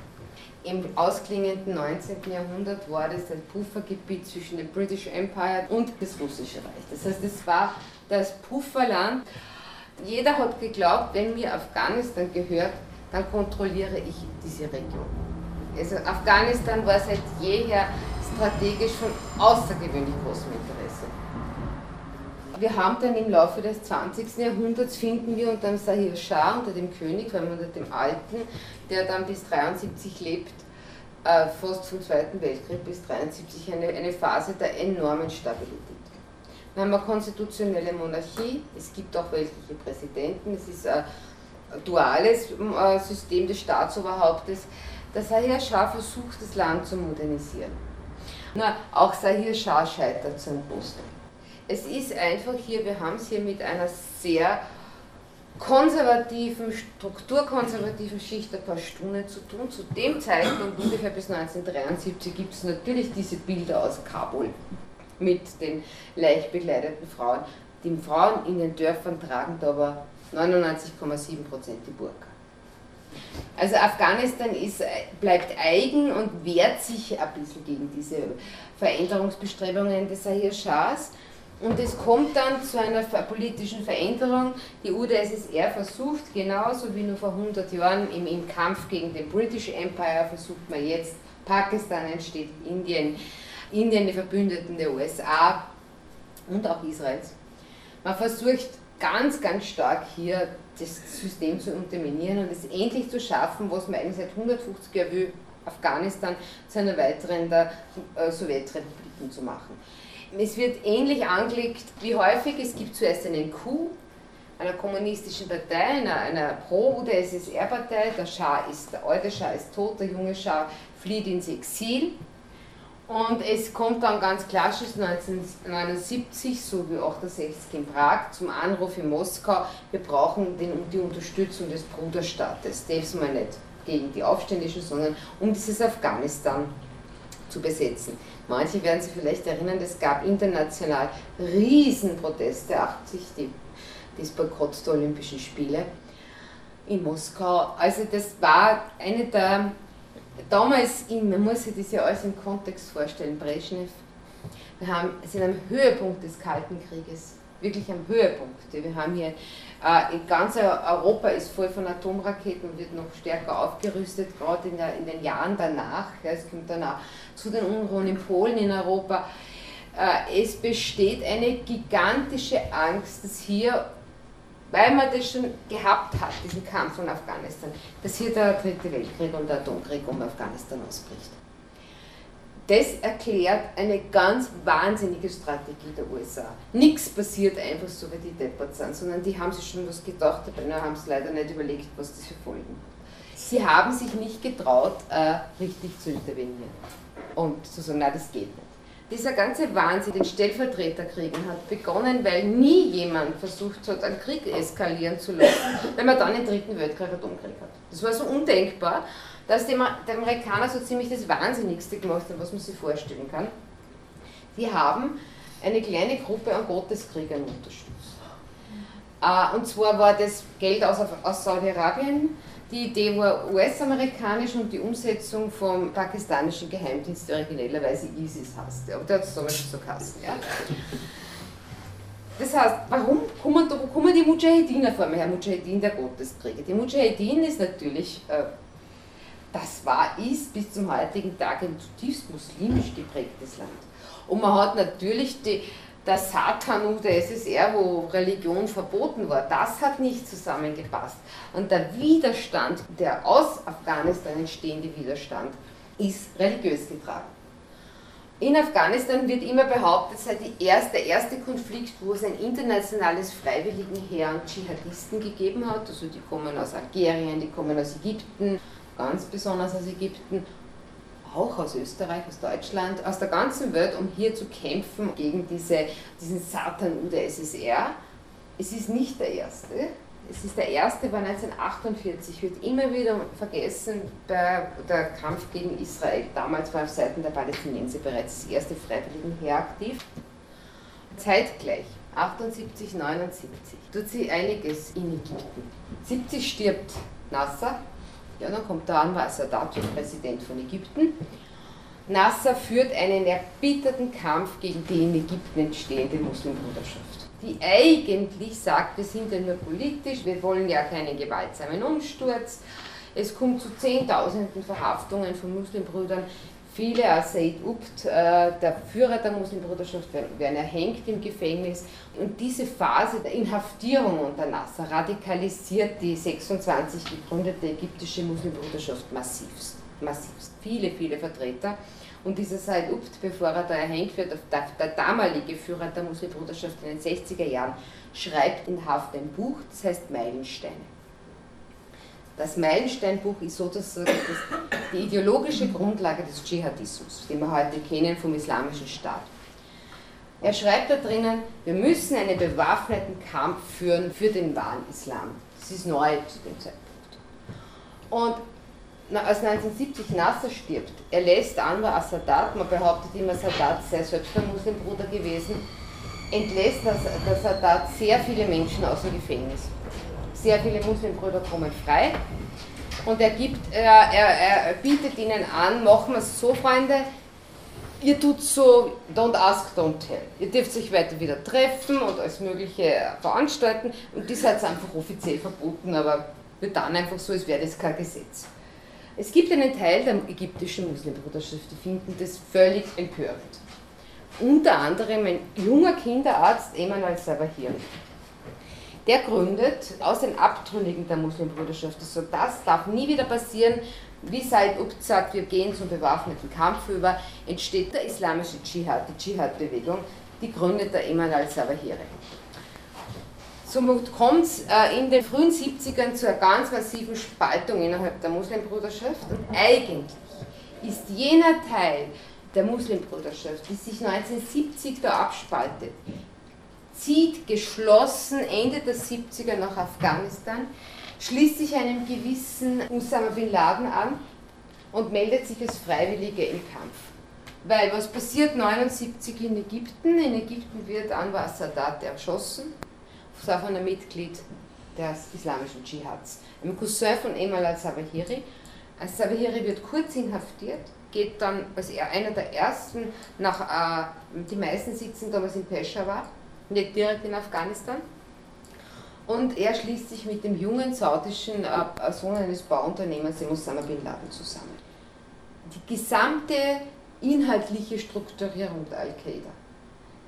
Im ausklingenden 19. Jahrhundert war das ein Puffergebiet zwischen dem British Empire und das Russische Reich. Das heißt, es war das Pufferland. Jeder hat geglaubt, wenn mir Afghanistan gehört, dann kontrolliere ich diese Region. Also Afghanistan war seit jeher strategisch von außergewöhnlich großem Interesse. Wir haben dann im Laufe des 20. Jahrhunderts finden wir unter dem Sahir Shah, unter dem König, weil unter dem Alten, der dann bis 73 lebt, äh, fast vom Zweiten Weltkrieg bis 73 eine, eine Phase der enormen Stabilität. Wir haben eine konstitutionelle Monarchie, es gibt auch weltliche Präsidenten, es ist ein duales äh, System des Staatsoberhauptes. Der Sahir Shah versucht, das Land zu modernisieren. Nur auch Sahir Shah scheitert zu einem Großteil es ist einfach hier, wir haben es hier mit einer sehr konservativen, strukturkonservativen Schicht der Pashtune zu tun. Zu dem Zeitpunkt, ungefähr bis 1973, gibt es natürlich diese Bilder aus Kabul mit den leicht bekleideten Frauen. Die Frauen in den Dörfern tragen da aber 99,7% die Burka. Also Afghanistan ist, bleibt eigen und wehrt sich ein bisschen gegen diese Veränderungsbestrebungen des Sahir Shahs. Und es kommt dann zu einer politischen Veränderung. Die UdSSR versucht, genauso wie nur vor 100 Jahren im, im Kampf gegen den British Empire, versucht man jetzt, Pakistan entsteht, Indien, Indien die Verbündeten der USA und auch Israels. Man versucht ganz, ganz stark hier das System zu unterminieren und es endlich zu schaffen, was man eigentlich seit 150 Jahren will, Afghanistan zu einer weiteren der äh, Sowjetrepubliken zu machen. Es wird ähnlich angelegt wie häufig. Es gibt zuerst einen Coup einer kommunistischen Partei, einer, einer Pro-UdSSR-Partei. Der Schah ist, der alte Schah ist tot, der junge Schah flieht ins Exil. Und es kommt dann ganz klassisch 1979, so wie 68 in Prag, zum Anruf in Moskau, wir brauchen den, die Unterstützung des Bruderstaates. Diesmal nicht gegen die Aufständischen, sondern um dieses Afghanistan zu besetzen. Manche werden sich vielleicht erinnern, es gab international Riesenproteste, 80, die, das Boykott der Olympischen Spiele in Moskau. Also das war eine der, damals, in, man muss sich das ja alles im Kontext vorstellen, Brezhnev, wir haben, sind am Höhepunkt des Kalten Krieges, wirklich am Höhepunkt. Wir haben hier äh, ganz Europa ist voll von Atomraketen und wird noch stärker aufgerüstet, gerade in, in den Jahren danach. es kommt dann auch zu den Unruhen in Polen, in Europa. Äh, es besteht eine gigantische Angst, dass hier, weil man das schon gehabt hat, diesen Kampf von Afghanistan, dass hier der Dritte Weltkrieg und der Atomkrieg um Afghanistan ausbricht das erklärt eine ganz wahnsinnige Strategie der USA. Nichts passiert einfach so, weil die deppert sind, sondern die haben sich schon was gedacht, dabei haben es leider nicht überlegt, was das für Folgen hat. Sie haben sich nicht getraut, äh, richtig zu intervenieren und zu sagen, nein, das geht nicht. Dieser ganze Wahnsinn, den Stellvertreterkriegen, hat begonnen, weil nie jemand versucht hat, einen Krieg eskalieren zu lassen, wenn man dann den dritten Weltkrieg Atomkrieg hat. Das war so undenkbar dass die, Amerikaner so ziemlich das Wahnsinnigste gemacht haben, was man sich vorstellen kann. Die haben eine kleine Gruppe an Gotteskriegern unterstützt. Äh, und zwar war das Geld aus, Saudi-Arabien, die Idee war US-amerikanisch und die Umsetzung vom pakistanischen Geheimdienst, der originellerweise ISIS heißt. Aber der hat es damals schon so geheißen. Ja? Das heißt, warum kommen, kommen die Mujahedin vor mir her? Mujahedin der Gotteskriege. Die Mujahedin ist natürlich, äh, das war, ist bis zum heutigen Tag ein zutiefst muslimisch geprägtes Land. Und man hat natürlich die, Satan und der SSR, wo Religion verboten war, das hat nicht zusammengepasst. Und der Widerstand, der aus Afghanistan entstehende Widerstand, ist religiös getragen. In Afghanistan wird immer behauptet, sei erste, der erste Konflikt, wo es ein internationales Freiwilligenheer an Dschihadisten gegeben hat. Also die kommen aus Algerien, die kommen aus Ägypten, ganz besonders aus Ägypten auch aus Österreich, aus Deutschland, aus der ganzen Welt, um hier zu kämpfen gegen diese, diesen Satan der SSR. Es ist nicht der erste. Es ist der erste, war 1948, wird immer wieder vergessen bei der Kampf gegen Israel. Damals war auf Seiten der Palästinenser bereits das erste Freiwilligenheer aktiv. Zeitgleich, 78, 79, tut sie einiges in Ägypten. 70 stirbt Nasser, ja, dann kommt der Anwar Sadat, Präsident von Ägypten. Nasser führt einen erbitterten Kampf gegen die in Ägypten entstehende Muslimbruderschaft, die eigentlich sagt, wir sind ja nur politisch, wir wollen ja keinen gewaltsamen Umsturz. Es kommt zu Zehntausenden Verhaftungen von Muslimbrüdern. Viele, als Said Ubt, der Führer der Muslimbruderschaft, werden erhängt im Gefängnis. Und diese Phase der Inhaftierung unter Nasser radikalisiert die 26 gegründete ägyptische Muslimbruderschaft massivst. massivst. Viele, viele Vertreter. Und dieser Said Ubt, bevor er da erhängt wird, der, der damalige Führer der Muslimbruderschaft in den 60er Jahren, schreibt in Haft ein Buch, das heißt Meilensteine. Das Meilensteinbuch ist sozusagen das, die ideologische Grundlage des Dschihadismus, den wir heute kennen vom Islamischen Staat. Er schreibt da drinnen, wir müssen einen bewaffneten Kampf führen für den wahren Islam. Das ist neu zu dem Zeitpunkt. Und als 1970 Nasser stirbt, er lässt Anwar Assadat, man behauptet immer, Sadat sei selbst ein Muslimbruder gewesen, entlässt der Sadat sehr viele Menschen aus dem Gefängnis sehr viele Muslimbrüder kommen frei. Und er, gibt, er, er, er bietet ihnen an, machen wir es so, Freunde, ihr tut so, don't ask, don't tell. Ihr dürft euch weiter wieder treffen und alles Mögliche veranstalten und das hat es einfach offiziell verboten, aber wir dann einfach so, als wäre das kein Gesetz. Es gibt einen Teil der ägyptischen Muslimbruderschaft, die finden das völlig empörend. Unter anderem ein junger Kinderarzt, Emanuel Sabahir der gründet aus den Abtrünnigen der Muslimbruderschaft. Also das darf nie wieder passieren. Wie Said Ubt sagt, wir gehen zum bewaffneten Kampf über, entsteht der islamische Dschihad, die Dschihad-Bewegung, die gründet der Iman al-Zawahiri. Somit kommt es äh, in den frühen 70ern zu einer ganz massiven Spaltung innerhalb der Muslimbruderschaft und eigentlich ist jener Teil der Muslimbruderschaft, die sich 1970 da abspaltet, zieht geschlossen Ende der 70er nach Afghanistan, schließt sich einem gewissen Osama bin Laden an und meldet sich als Freiwillige im Kampf. Weil was passiert 79 in Ägypten? In Ägypten wird Anwar Sadat erschossen, von einem Mitglied des islamischen Dschihads, einem Cousin von Emal al-Zawahiri. Al-Zawahiri wird kurz inhaftiert, geht dann als einer der ersten nach, äh, die meisten sitzen damals in Peshawar, nicht direkt in Afghanistan. Und er schließt sich mit dem jungen saudischen äh, Sohn eines Bauunternehmers, dem Osama Bin Laden, zusammen. Die gesamte inhaltliche Strukturierung der Al-Qaida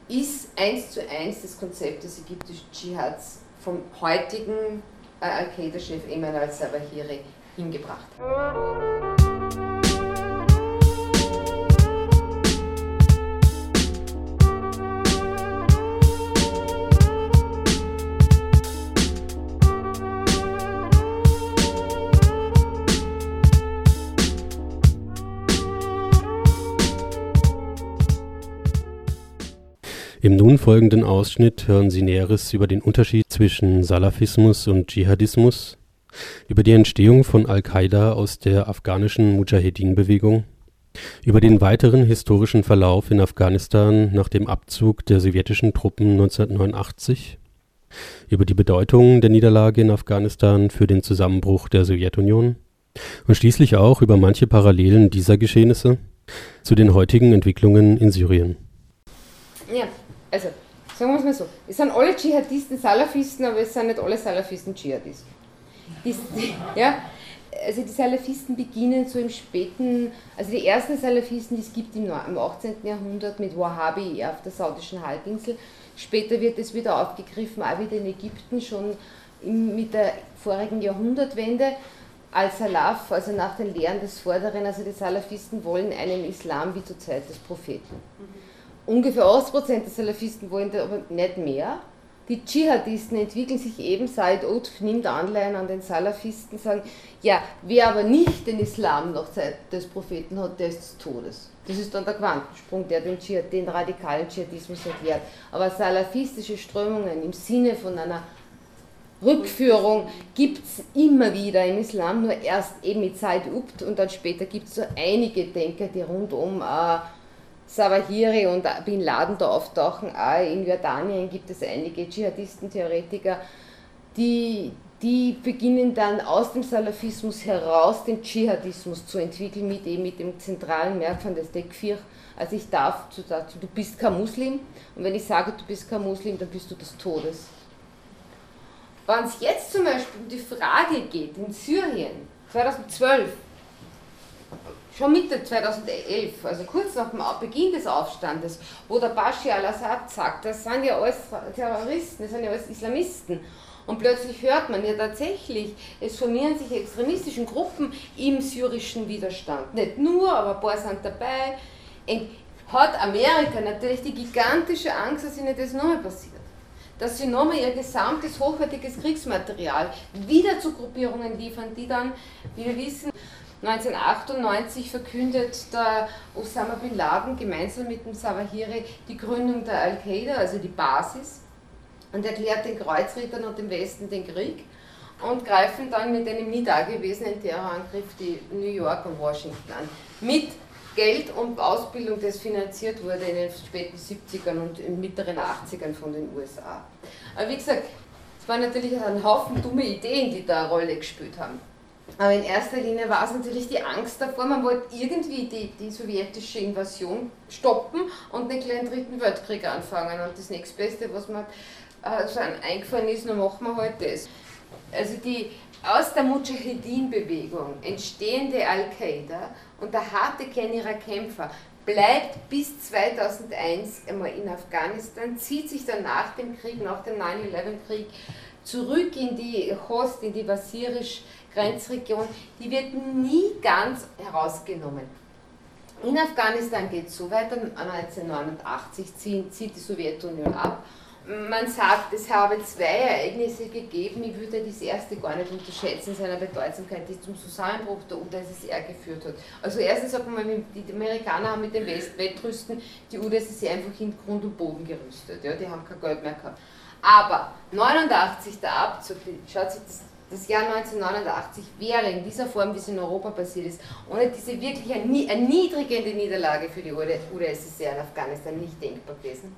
ist eins zu eins das Konzept des ägyptischen Dschihads vom heutigen äh, Al-Qaida-Chef Eman al-Zawahiri hingebracht. Im nun folgenden Ausschnitt hören Sie Näheres über den Unterschied zwischen Salafismus und Dschihadismus, über die Entstehung von Al-Qaida aus der afghanischen Mujahedin-Bewegung, Über den weiteren historischen Verlauf in Afghanistan nach dem Abzug der sowjetischen Truppen 1989, über die Bedeutung der Niederlage in Afghanistan für den Zusammenbruch der Sowjetunion und schließlich auch über manche Parallelen dieser Geschehnisse zu den heutigen Entwicklungen in Syrien. Ja, also sagen wir es mal so, es sind alle Dschihadisten Salafisten, aber es sind nicht alle Salafisten Dschihadisten. Die, ja, also die Salafisten beginnen so im späten, also die ersten Salafisten, die es gibt im, 18. Jahrhundert mit Wahhabi auf der saudischen Halbinsel. Später wird es wieder aufgegriffen, auch wieder in Ägypten, schon mit der vorigen Jahrhundertwende. Al-Salaf, also nach den Lehren des Vorderen, also die Salafisten wollen einen Islam wie zur Zeit des Propheten. Mhm. Ungefähr 80% der Salafisten wollen da aber nicht mehr. Die Dschihadisten entwickeln sich eben, Said Utf nimmt Anleihen an den Salafisten, sagen, ja, wer aber nicht den Islam noch Zeit des Propheten hat, der ist des Todes. Das ist dann der Quantensprung, der den, Dschihad, den radikalen Dschihadismus erklärt. Aber salafistische Strömungen im Sinne von einer Rückführung gibt es immer wieder im Islam, nur erst eben mit Said Ubt und dann später gibt es so einige Denker, die rund um äh, Sawahiri und Bin Laden da auftauchen. Auch in Jordanien gibt es einige Dschihadisten-Theoretiker, die, die beginnen dann aus dem Salafismus heraus den Dschihadismus zu entwickeln, mit, eben mit dem zentralen Merkmal des Tekfir. Also ich darf zu sagen, du bist kein Muslim und wenn ich sage, du bist kein Muslim, dann bist du des Todes. Wenn es jetzt zum Beispiel um die Frage geht, in Syrien 2012, schon Mitte 2011, also kurz nach dem Beginn des Aufstandes, wo der Bashar al-Assad sagt, das sind ja alles Terroristen, das sind ja alles Islamisten. Und plötzlich hört man ja tatsächlich, es formieren sich extremistische Gruppen im syrischen Widerstand. Nicht nur, aber ein paar sind dabei. Hat Amerika natürlich die gigantische Angst, dass ihnen das nochmal passiert. Dass sie nochmal ihr gesamtes hochwertiges Kriegsmaterial wieder zu Gruppierungen liefern, die dann, wie wir wissen, 1998 verkündet der Osama bin Laden gemeinsam mit dem Zawahiri die Gründung der Al-Qaida, also die Basis, und erklärt den Kreuzrittern und dem Westen den Krieg und greifen dann mit einem nie dagewesenen Terrorangriff die New York und Washington an. Mit Geld und Ausbildung, das finanziert wurde in den späten 70ern und in mittleren 80ern von den USA. Aber wie gesagt, es waren natürlich ein Haufen dumme Ideen, die da eine Rolle gespielt haben. Aber in erster Linie war es natürlich die Angst davor, man wollte irgendwie die, die sowjetische Invasion stoppen und einen kleinen dritten Weltkrieg anfangen. Und das nächstbeste, was mir äh, eingefallen ist, dann machen wir halt das. Also die aus der Mujahedin-Bewegung entstehende Al-Qaida und der harte Kern ihrer Kämpfer bleibt bis 2001 einmal in Afghanistan, zieht sich dann nach dem Krieg, nach dem 9-11-Krieg, zurück in die Host, in die basirisch Grenzregion, die wird nie ganz herausgenommen. In Afghanistan geht es so weiter, 1989 zieht die Sowjetunion ab. Man sagt, es habe zwei Ereignisse gegeben, ich würde das erste gar nicht unterschätzen in seiner Bedeutsamkeit, die zum Zusammenbruch der UdSSR geführt hat. Also erstens sagt man, die Amerikaner haben mit dem West Wettrüsten die UdSSR einfach in Grund und Boden gerüstet, ja, die haben kein Geld mehr gehabt. Aber 89 der Abzug, schaut sich das das Jahr 1989 wäre in dieser Form, wie es in Europa passiert ist, ohne diese wirklich erniedrigende Niederlage für die UdSSR in Afghanistan nicht denkbar gewesen.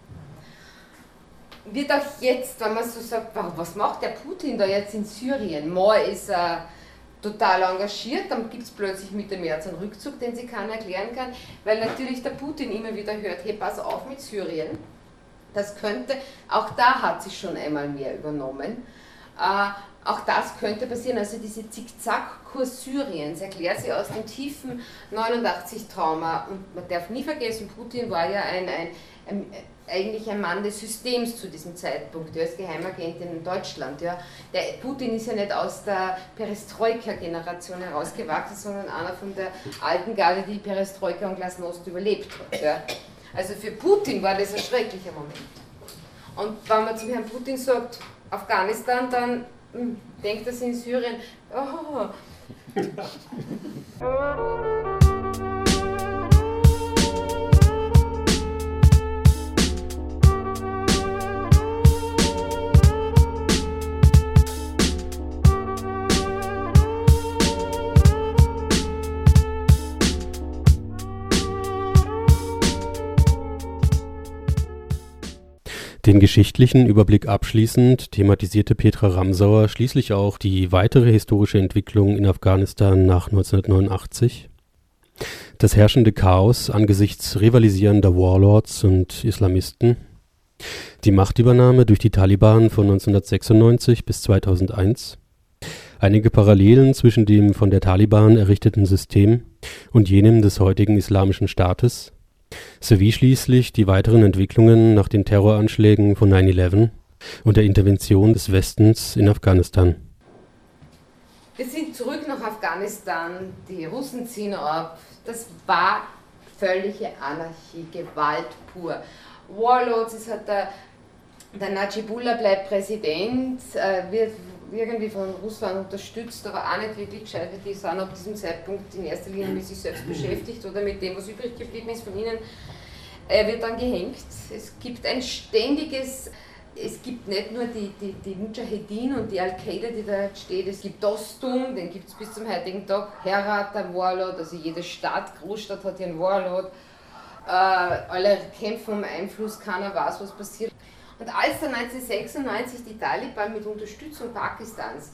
Wird auch jetzt, wenn man so sagt, was macht der Putin da jetzt in Syrien? Mal ist er total engagiert, dann gibt es plötzlich Mitte März einen Rückzug, den sie keiner erklären kann, weil natürlich der Putin immer wieder hört, hey, pass auf mit Syrien, das könnte, auch da hat sich schon einmal mehr übernommen. Auch das könnte passieren. Also diese Zickzack-Kurs Syriens erklärt sie aus dem tiefen 89-Trauma. Und man darf nie vergessen, Putin war ja ein, ein, ein, eigentlich ein Mann des Systems zu diesem Zeitpunkt, ja, als Geheimagent in Deutschland. Ja. Der Putin ist ja nicht aus der Perestroika-Generation herausgewachsen, sondern einer von der alten Garde, die Perestroika und Glasnost überlebt hat. Ja. Also für Putin war das ein schrecklicher Moment. Und wenn man zu Herrn Putin sagt, Afghanistan, dann denkt das in Syrien, oh. Den geschichtlichen Überblick abschließend thematisierte Petra Ramsauer schließlich auch die weitere historische Entwicklung in Afghanistan nach 1989. Das herrschende Chaos angesichts rivalisierender Warlords und Islamisten, die Machtübernahme durch die Taliban von 1996 bis 2001, einige Parallelen zwischen dem von der Taliban errichteten System und jenem des heutigen Islamischen Staates sowie schließlich die weiteren Entwicklungen nach den Terroranschlägen von 9/11 und der Intervention des Westens in Afghanistan. Wir sind zurück nach Afghanistan, die Russen ziehen ab. Das war völlige Anarchie, Gewalt pur. Warlords, es hat der, der Najibullah bleibt Präsident, äh, wird irgendwie von Russland unterstützt, aber auch nicht wirklich gescheit, weil die sind ab diesem Zeitpunkt in erster Linie mit sich selbst beschäftigt oder mit dem, was übrig geblieben ist von ihnen. Er wird dann gehängt. Es gibt ein ständiges, es gibt nicht nur die, die, die Mujahedin und die Al-Qaida, die da steht, es gibt Dostum, den gibt es bis zum heutigen Tag, Herat, ein Warlord, also jede Stadt, Großstadt hat einen Warlord. Äh, alle kämpfen um Einfluss, keiner weiß, was passiert. Und als dann 1996 die Taliban mit Unterstützung Pakistans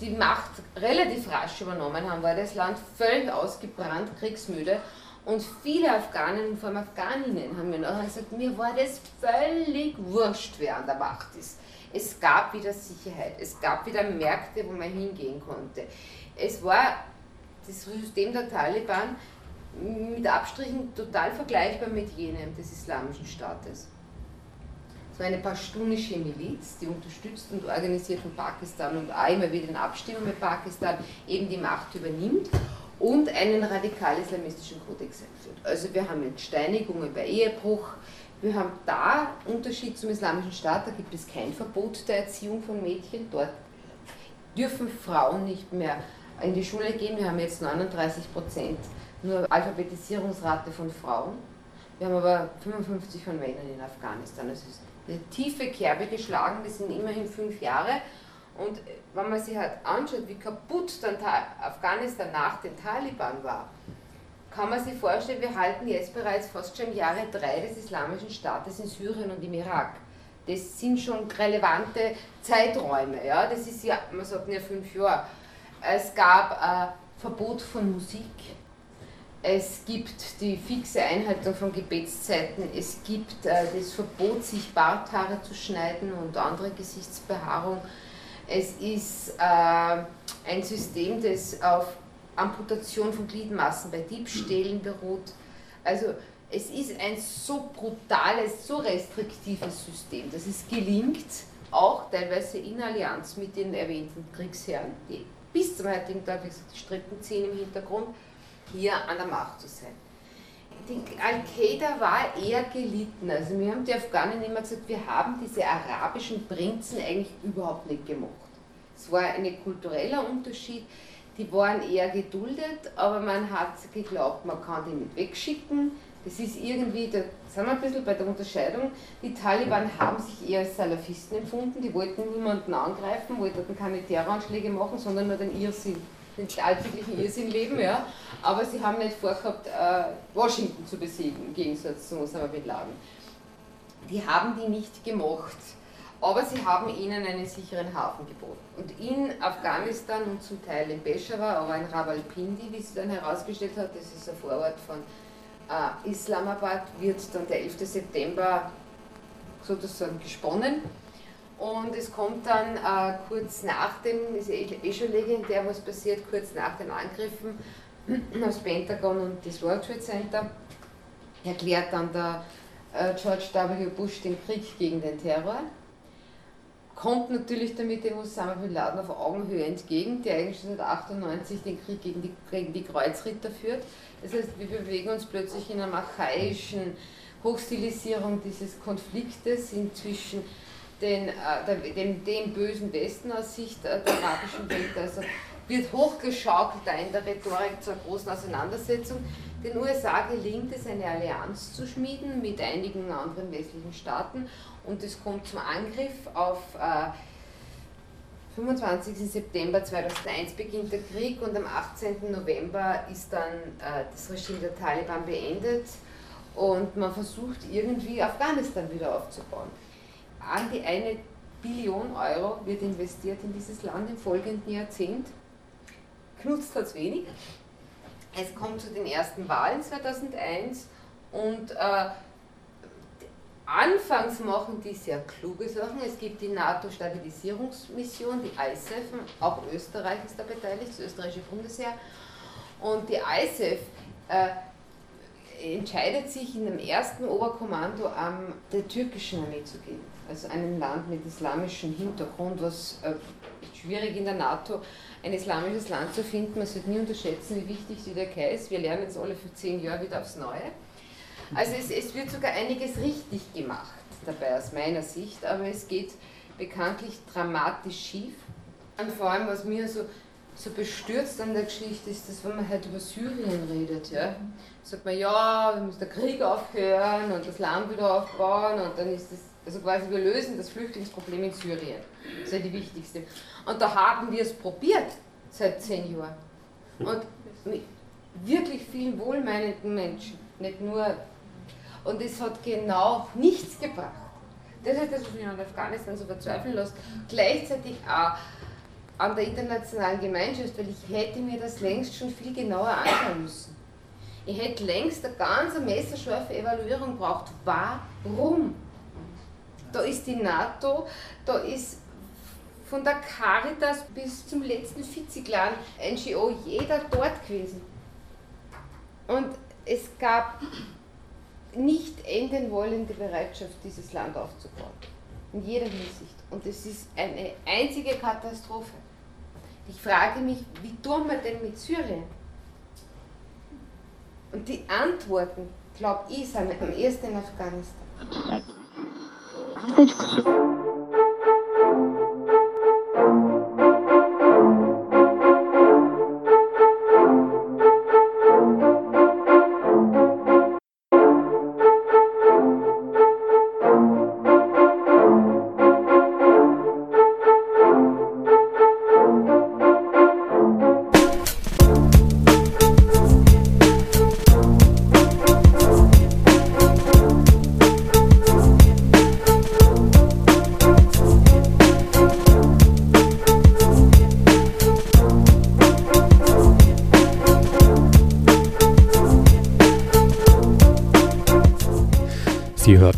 die Macht relativ rasch übernommen haben, war das Land völlig ausgebrannt, kriegsmüde. Und viele Afghanen vor allem Afghaninnen haben mir nachher gesagt, mir war das völlig wurscht, wer an der Macht ist. Es gab wieder Sicherheit, es gab wieder Märkte, wo man hingehen konnte. Es war das System der Taliban mit Abstrichen total vergleichbar mit jenem des Islamischen Staates so eine pashtunische Miliz, die unterstützt und organisiert von Pakistan und auch immer wieder in Abstimmung mit Pakistan eben die Macht übernimmt und einen radikal-islamistischen Kodex einführt. Also wir haben Entsteinigungen bei Ehebruch, wir haben da Unterschied zum islamischen Staat, da gibt es kein Verbot der Erziehung von Mädchen, dort dürfen Frauen nicht mehr in die Schule gehen, wir haben jetzt 39 Prozent nur Alphabetisierungsrate von Frauen, wir haben aber 55 von Männern in Afghanistan, das ist eine tiefe Kerbe geschlagen, das sind immerhin fünf Jahre. Und wenn man sich halt anschaut, wie kaputt dann Afghanistan nach den Taliban war, kann man sich vorstellen, wir halten jetzt bereits fast schon Jahre drei des Islamischen Staates in Syrien und im Irak. Das sind schon relevante Zeiträume. Ja? Das ist ja, man sagt ja fünf Jahre. Es gab ein Verbot von Musik, es gibt die fixe Einhaltung von Gebetszeiten, es gibt äh, das Verbot, sich Barthaare zu schneiden und andere Gesichtsbehaarung. Es ist äh, ein System, das auf Amputation von Gliedmaßen bei Diebstählen beruht. Also es ist ein so brutales, so restriktives System, dass es gelingt, auch teilweise in Allianz mit den erwähnten Kriegsherren, die bis zum heutigen Tag, wie gesagt, die Strippen ziehen im Hintergrund, hier an der Macht zu sein. Die Al-Qaida war eher gelitten. Also mir haben die Afghanen immer gesagt, wir haben diese arabischen Prinzen eigentlich überhaupt nicht gemocht. Es war ein kultureller Unterschied. Die waren eher geduldet, aber man hat geglaubt, man kann die nicht wegschicken. Das ist irgendwie, da sind wir ein bisschen bei der Unterscheidung. Die Taliban haben sich eher als Salafisten empfunden, die wollten niemanden angreifen, wollten keine Terroranschläge machen, sondern nur den Irrsinn den alltäglichen Irrsinn leben, ja. aber sie haben nicht vorgehabt, äh, Washington zu besiegen, im Gegensatz zu Osama Bin Laden. Die haben die nicht gemocht, aber sie haben ihnen einen sicheren Hafen geboten. Und in Afghanistan und zum Teil in Peshawar, aber in Rawalpindi, wie sie dann herausgestellt hat, das ist ein Vorort von äh, Islamabad, wird dann der 11. September sozusagen gesponnen und es kommt dann äh, kurz nach dem, ist eh, eh schon legendär, was passiert, kurz nach den Angriffen aufs Pentagon und das World Trade Center, erklärt dann der äh, George W. Bush den Krieg gegen den Terror. Kommt natürlich damit dem Osama Bin Laden auf Augenhöhe entgegen, der eigentlich schon seit 98 den Krieg gegen die, gegen die Kreuzritter führt. Das heißt, wir bewegen uns plötzlich in einer archaischen Hochstilisierung dieses Konfliktes inzwischen den, äh, dem, dem bösen Westen aus Sicht der arabischen Welt. Also wird hochgeschaukelt in der Rhetorik zur großen Auseinandersetzung. Den USA gelingt es, eine Allianz zu schmieden mit einigen anderen westlichen Staaten und es kommt zum Angriff auf äh, 25. September 2001 beginnt der Krieg und am 18. November ist dann äh, das Regime der Taliban beendet und man versucht irgendwie Afghanistan wieder aufzubauen. An die eine Billion Euro wird investiert in dieses Land im folgenden Jahrzehnt. Genutzt hat es wenig. Es kommt zu den ersten Wahlen 2001 und äh, Anfangs machen die sehr kluge Sachen. Es gibt die NATO-Stabilisierungsmission, die ISAF, auch Österreich ist da beteiligt, das österreichische Bundesheer. Und die ISAF äh, entscheidet sich in dem ersten Oberkommando an der türkischen Armee zu gehen. Also einem Land mit islamischem Hintergrund, was äh, schwierig in der NATO ein islamisches Land zu finden. Man sollte nie unterschätzen, wie wichtig die Türkei ist. Wir lernen jetzt alle für zehn Jahre wieder aufs Neue. Also es, es wird sogar einiges richtig gemacht dabei aus meiner Sicht, aber es geht bekanntlich dramatisch schief. Und vor allem, was mir so, so bestürzt an der Geschichte ist, dass wenn man halt über Syrien redet, ja, sagt man, ja, muss der Krieg aufhören und das Land wieder aufbauen und dann ist das, also quasi wir lösen das Flüchtlingsproblem in Syrien. Das ist ja die wichtigste. Und da haben wir es probiert seit zehn Jahren. Und mit wirklich vielen wohlmeinenden Menschen, nicht nur und es hat genau nichts gebracht. Das ist das, was mich an Afghanistan so verzweifeln lässt. Gleichzeitig auch an der internationalen Gemeinschaft, weil ich hätte mir das längst schon viel genauer anschauen müssen. Ich hätte längst eine ganz messerscharfe Evaluierung braucht. Warum? Da ist die NATO, da ist von der Caritas bis zum letzten Vizeklan NGO jeder dort gewesen. Und es gab nicht enden wollende Bereitschaft, dieses Land aufzubauen. In jeder Hinsicht. Und es ist eine einzige Katastrophe. Ich frage mich, wie tun wir denn mit Syrien? Und die Antworten, glaube ich, sind am ersten in Afghanistan.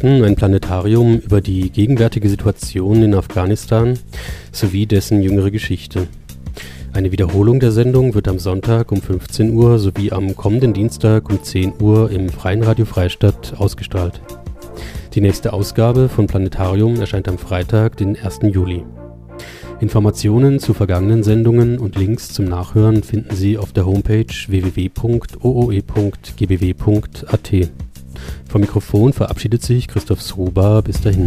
Hörten ein Planetarium über die gegenwärtige Situation in Afghanistan sowie dessen jüngere Geschichte. Eine Wiederholung der Sendung wird am Sonntag um 15 Uhr sowie am kommenden Dienstag um 10 Uhr im Freien Radio Freistadt ausgestrahlt. Die nächste Ausgabe von Planetarium erscheint am Freitag, den 1. Juli. Informationen zu vergangenen Sendungen und Links zum Nachhören finden Sie auf der Homepage www.ooe.gbw.at. Vom Mikrofon verabschiedet sich Christoph Sruba. Bis dahin.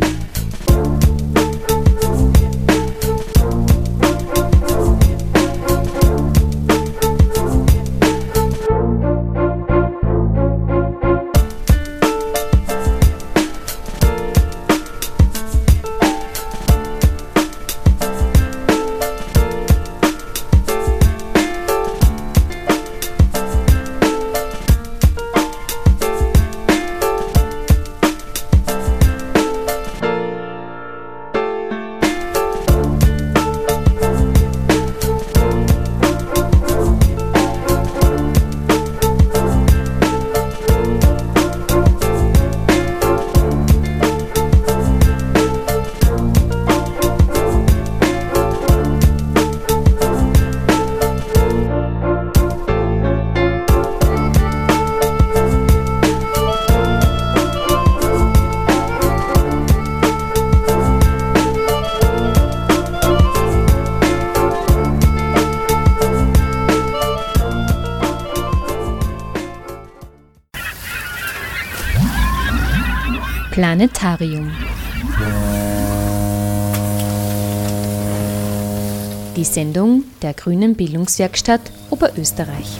Der Grünen Bildungswerkstatt Oberösterreich.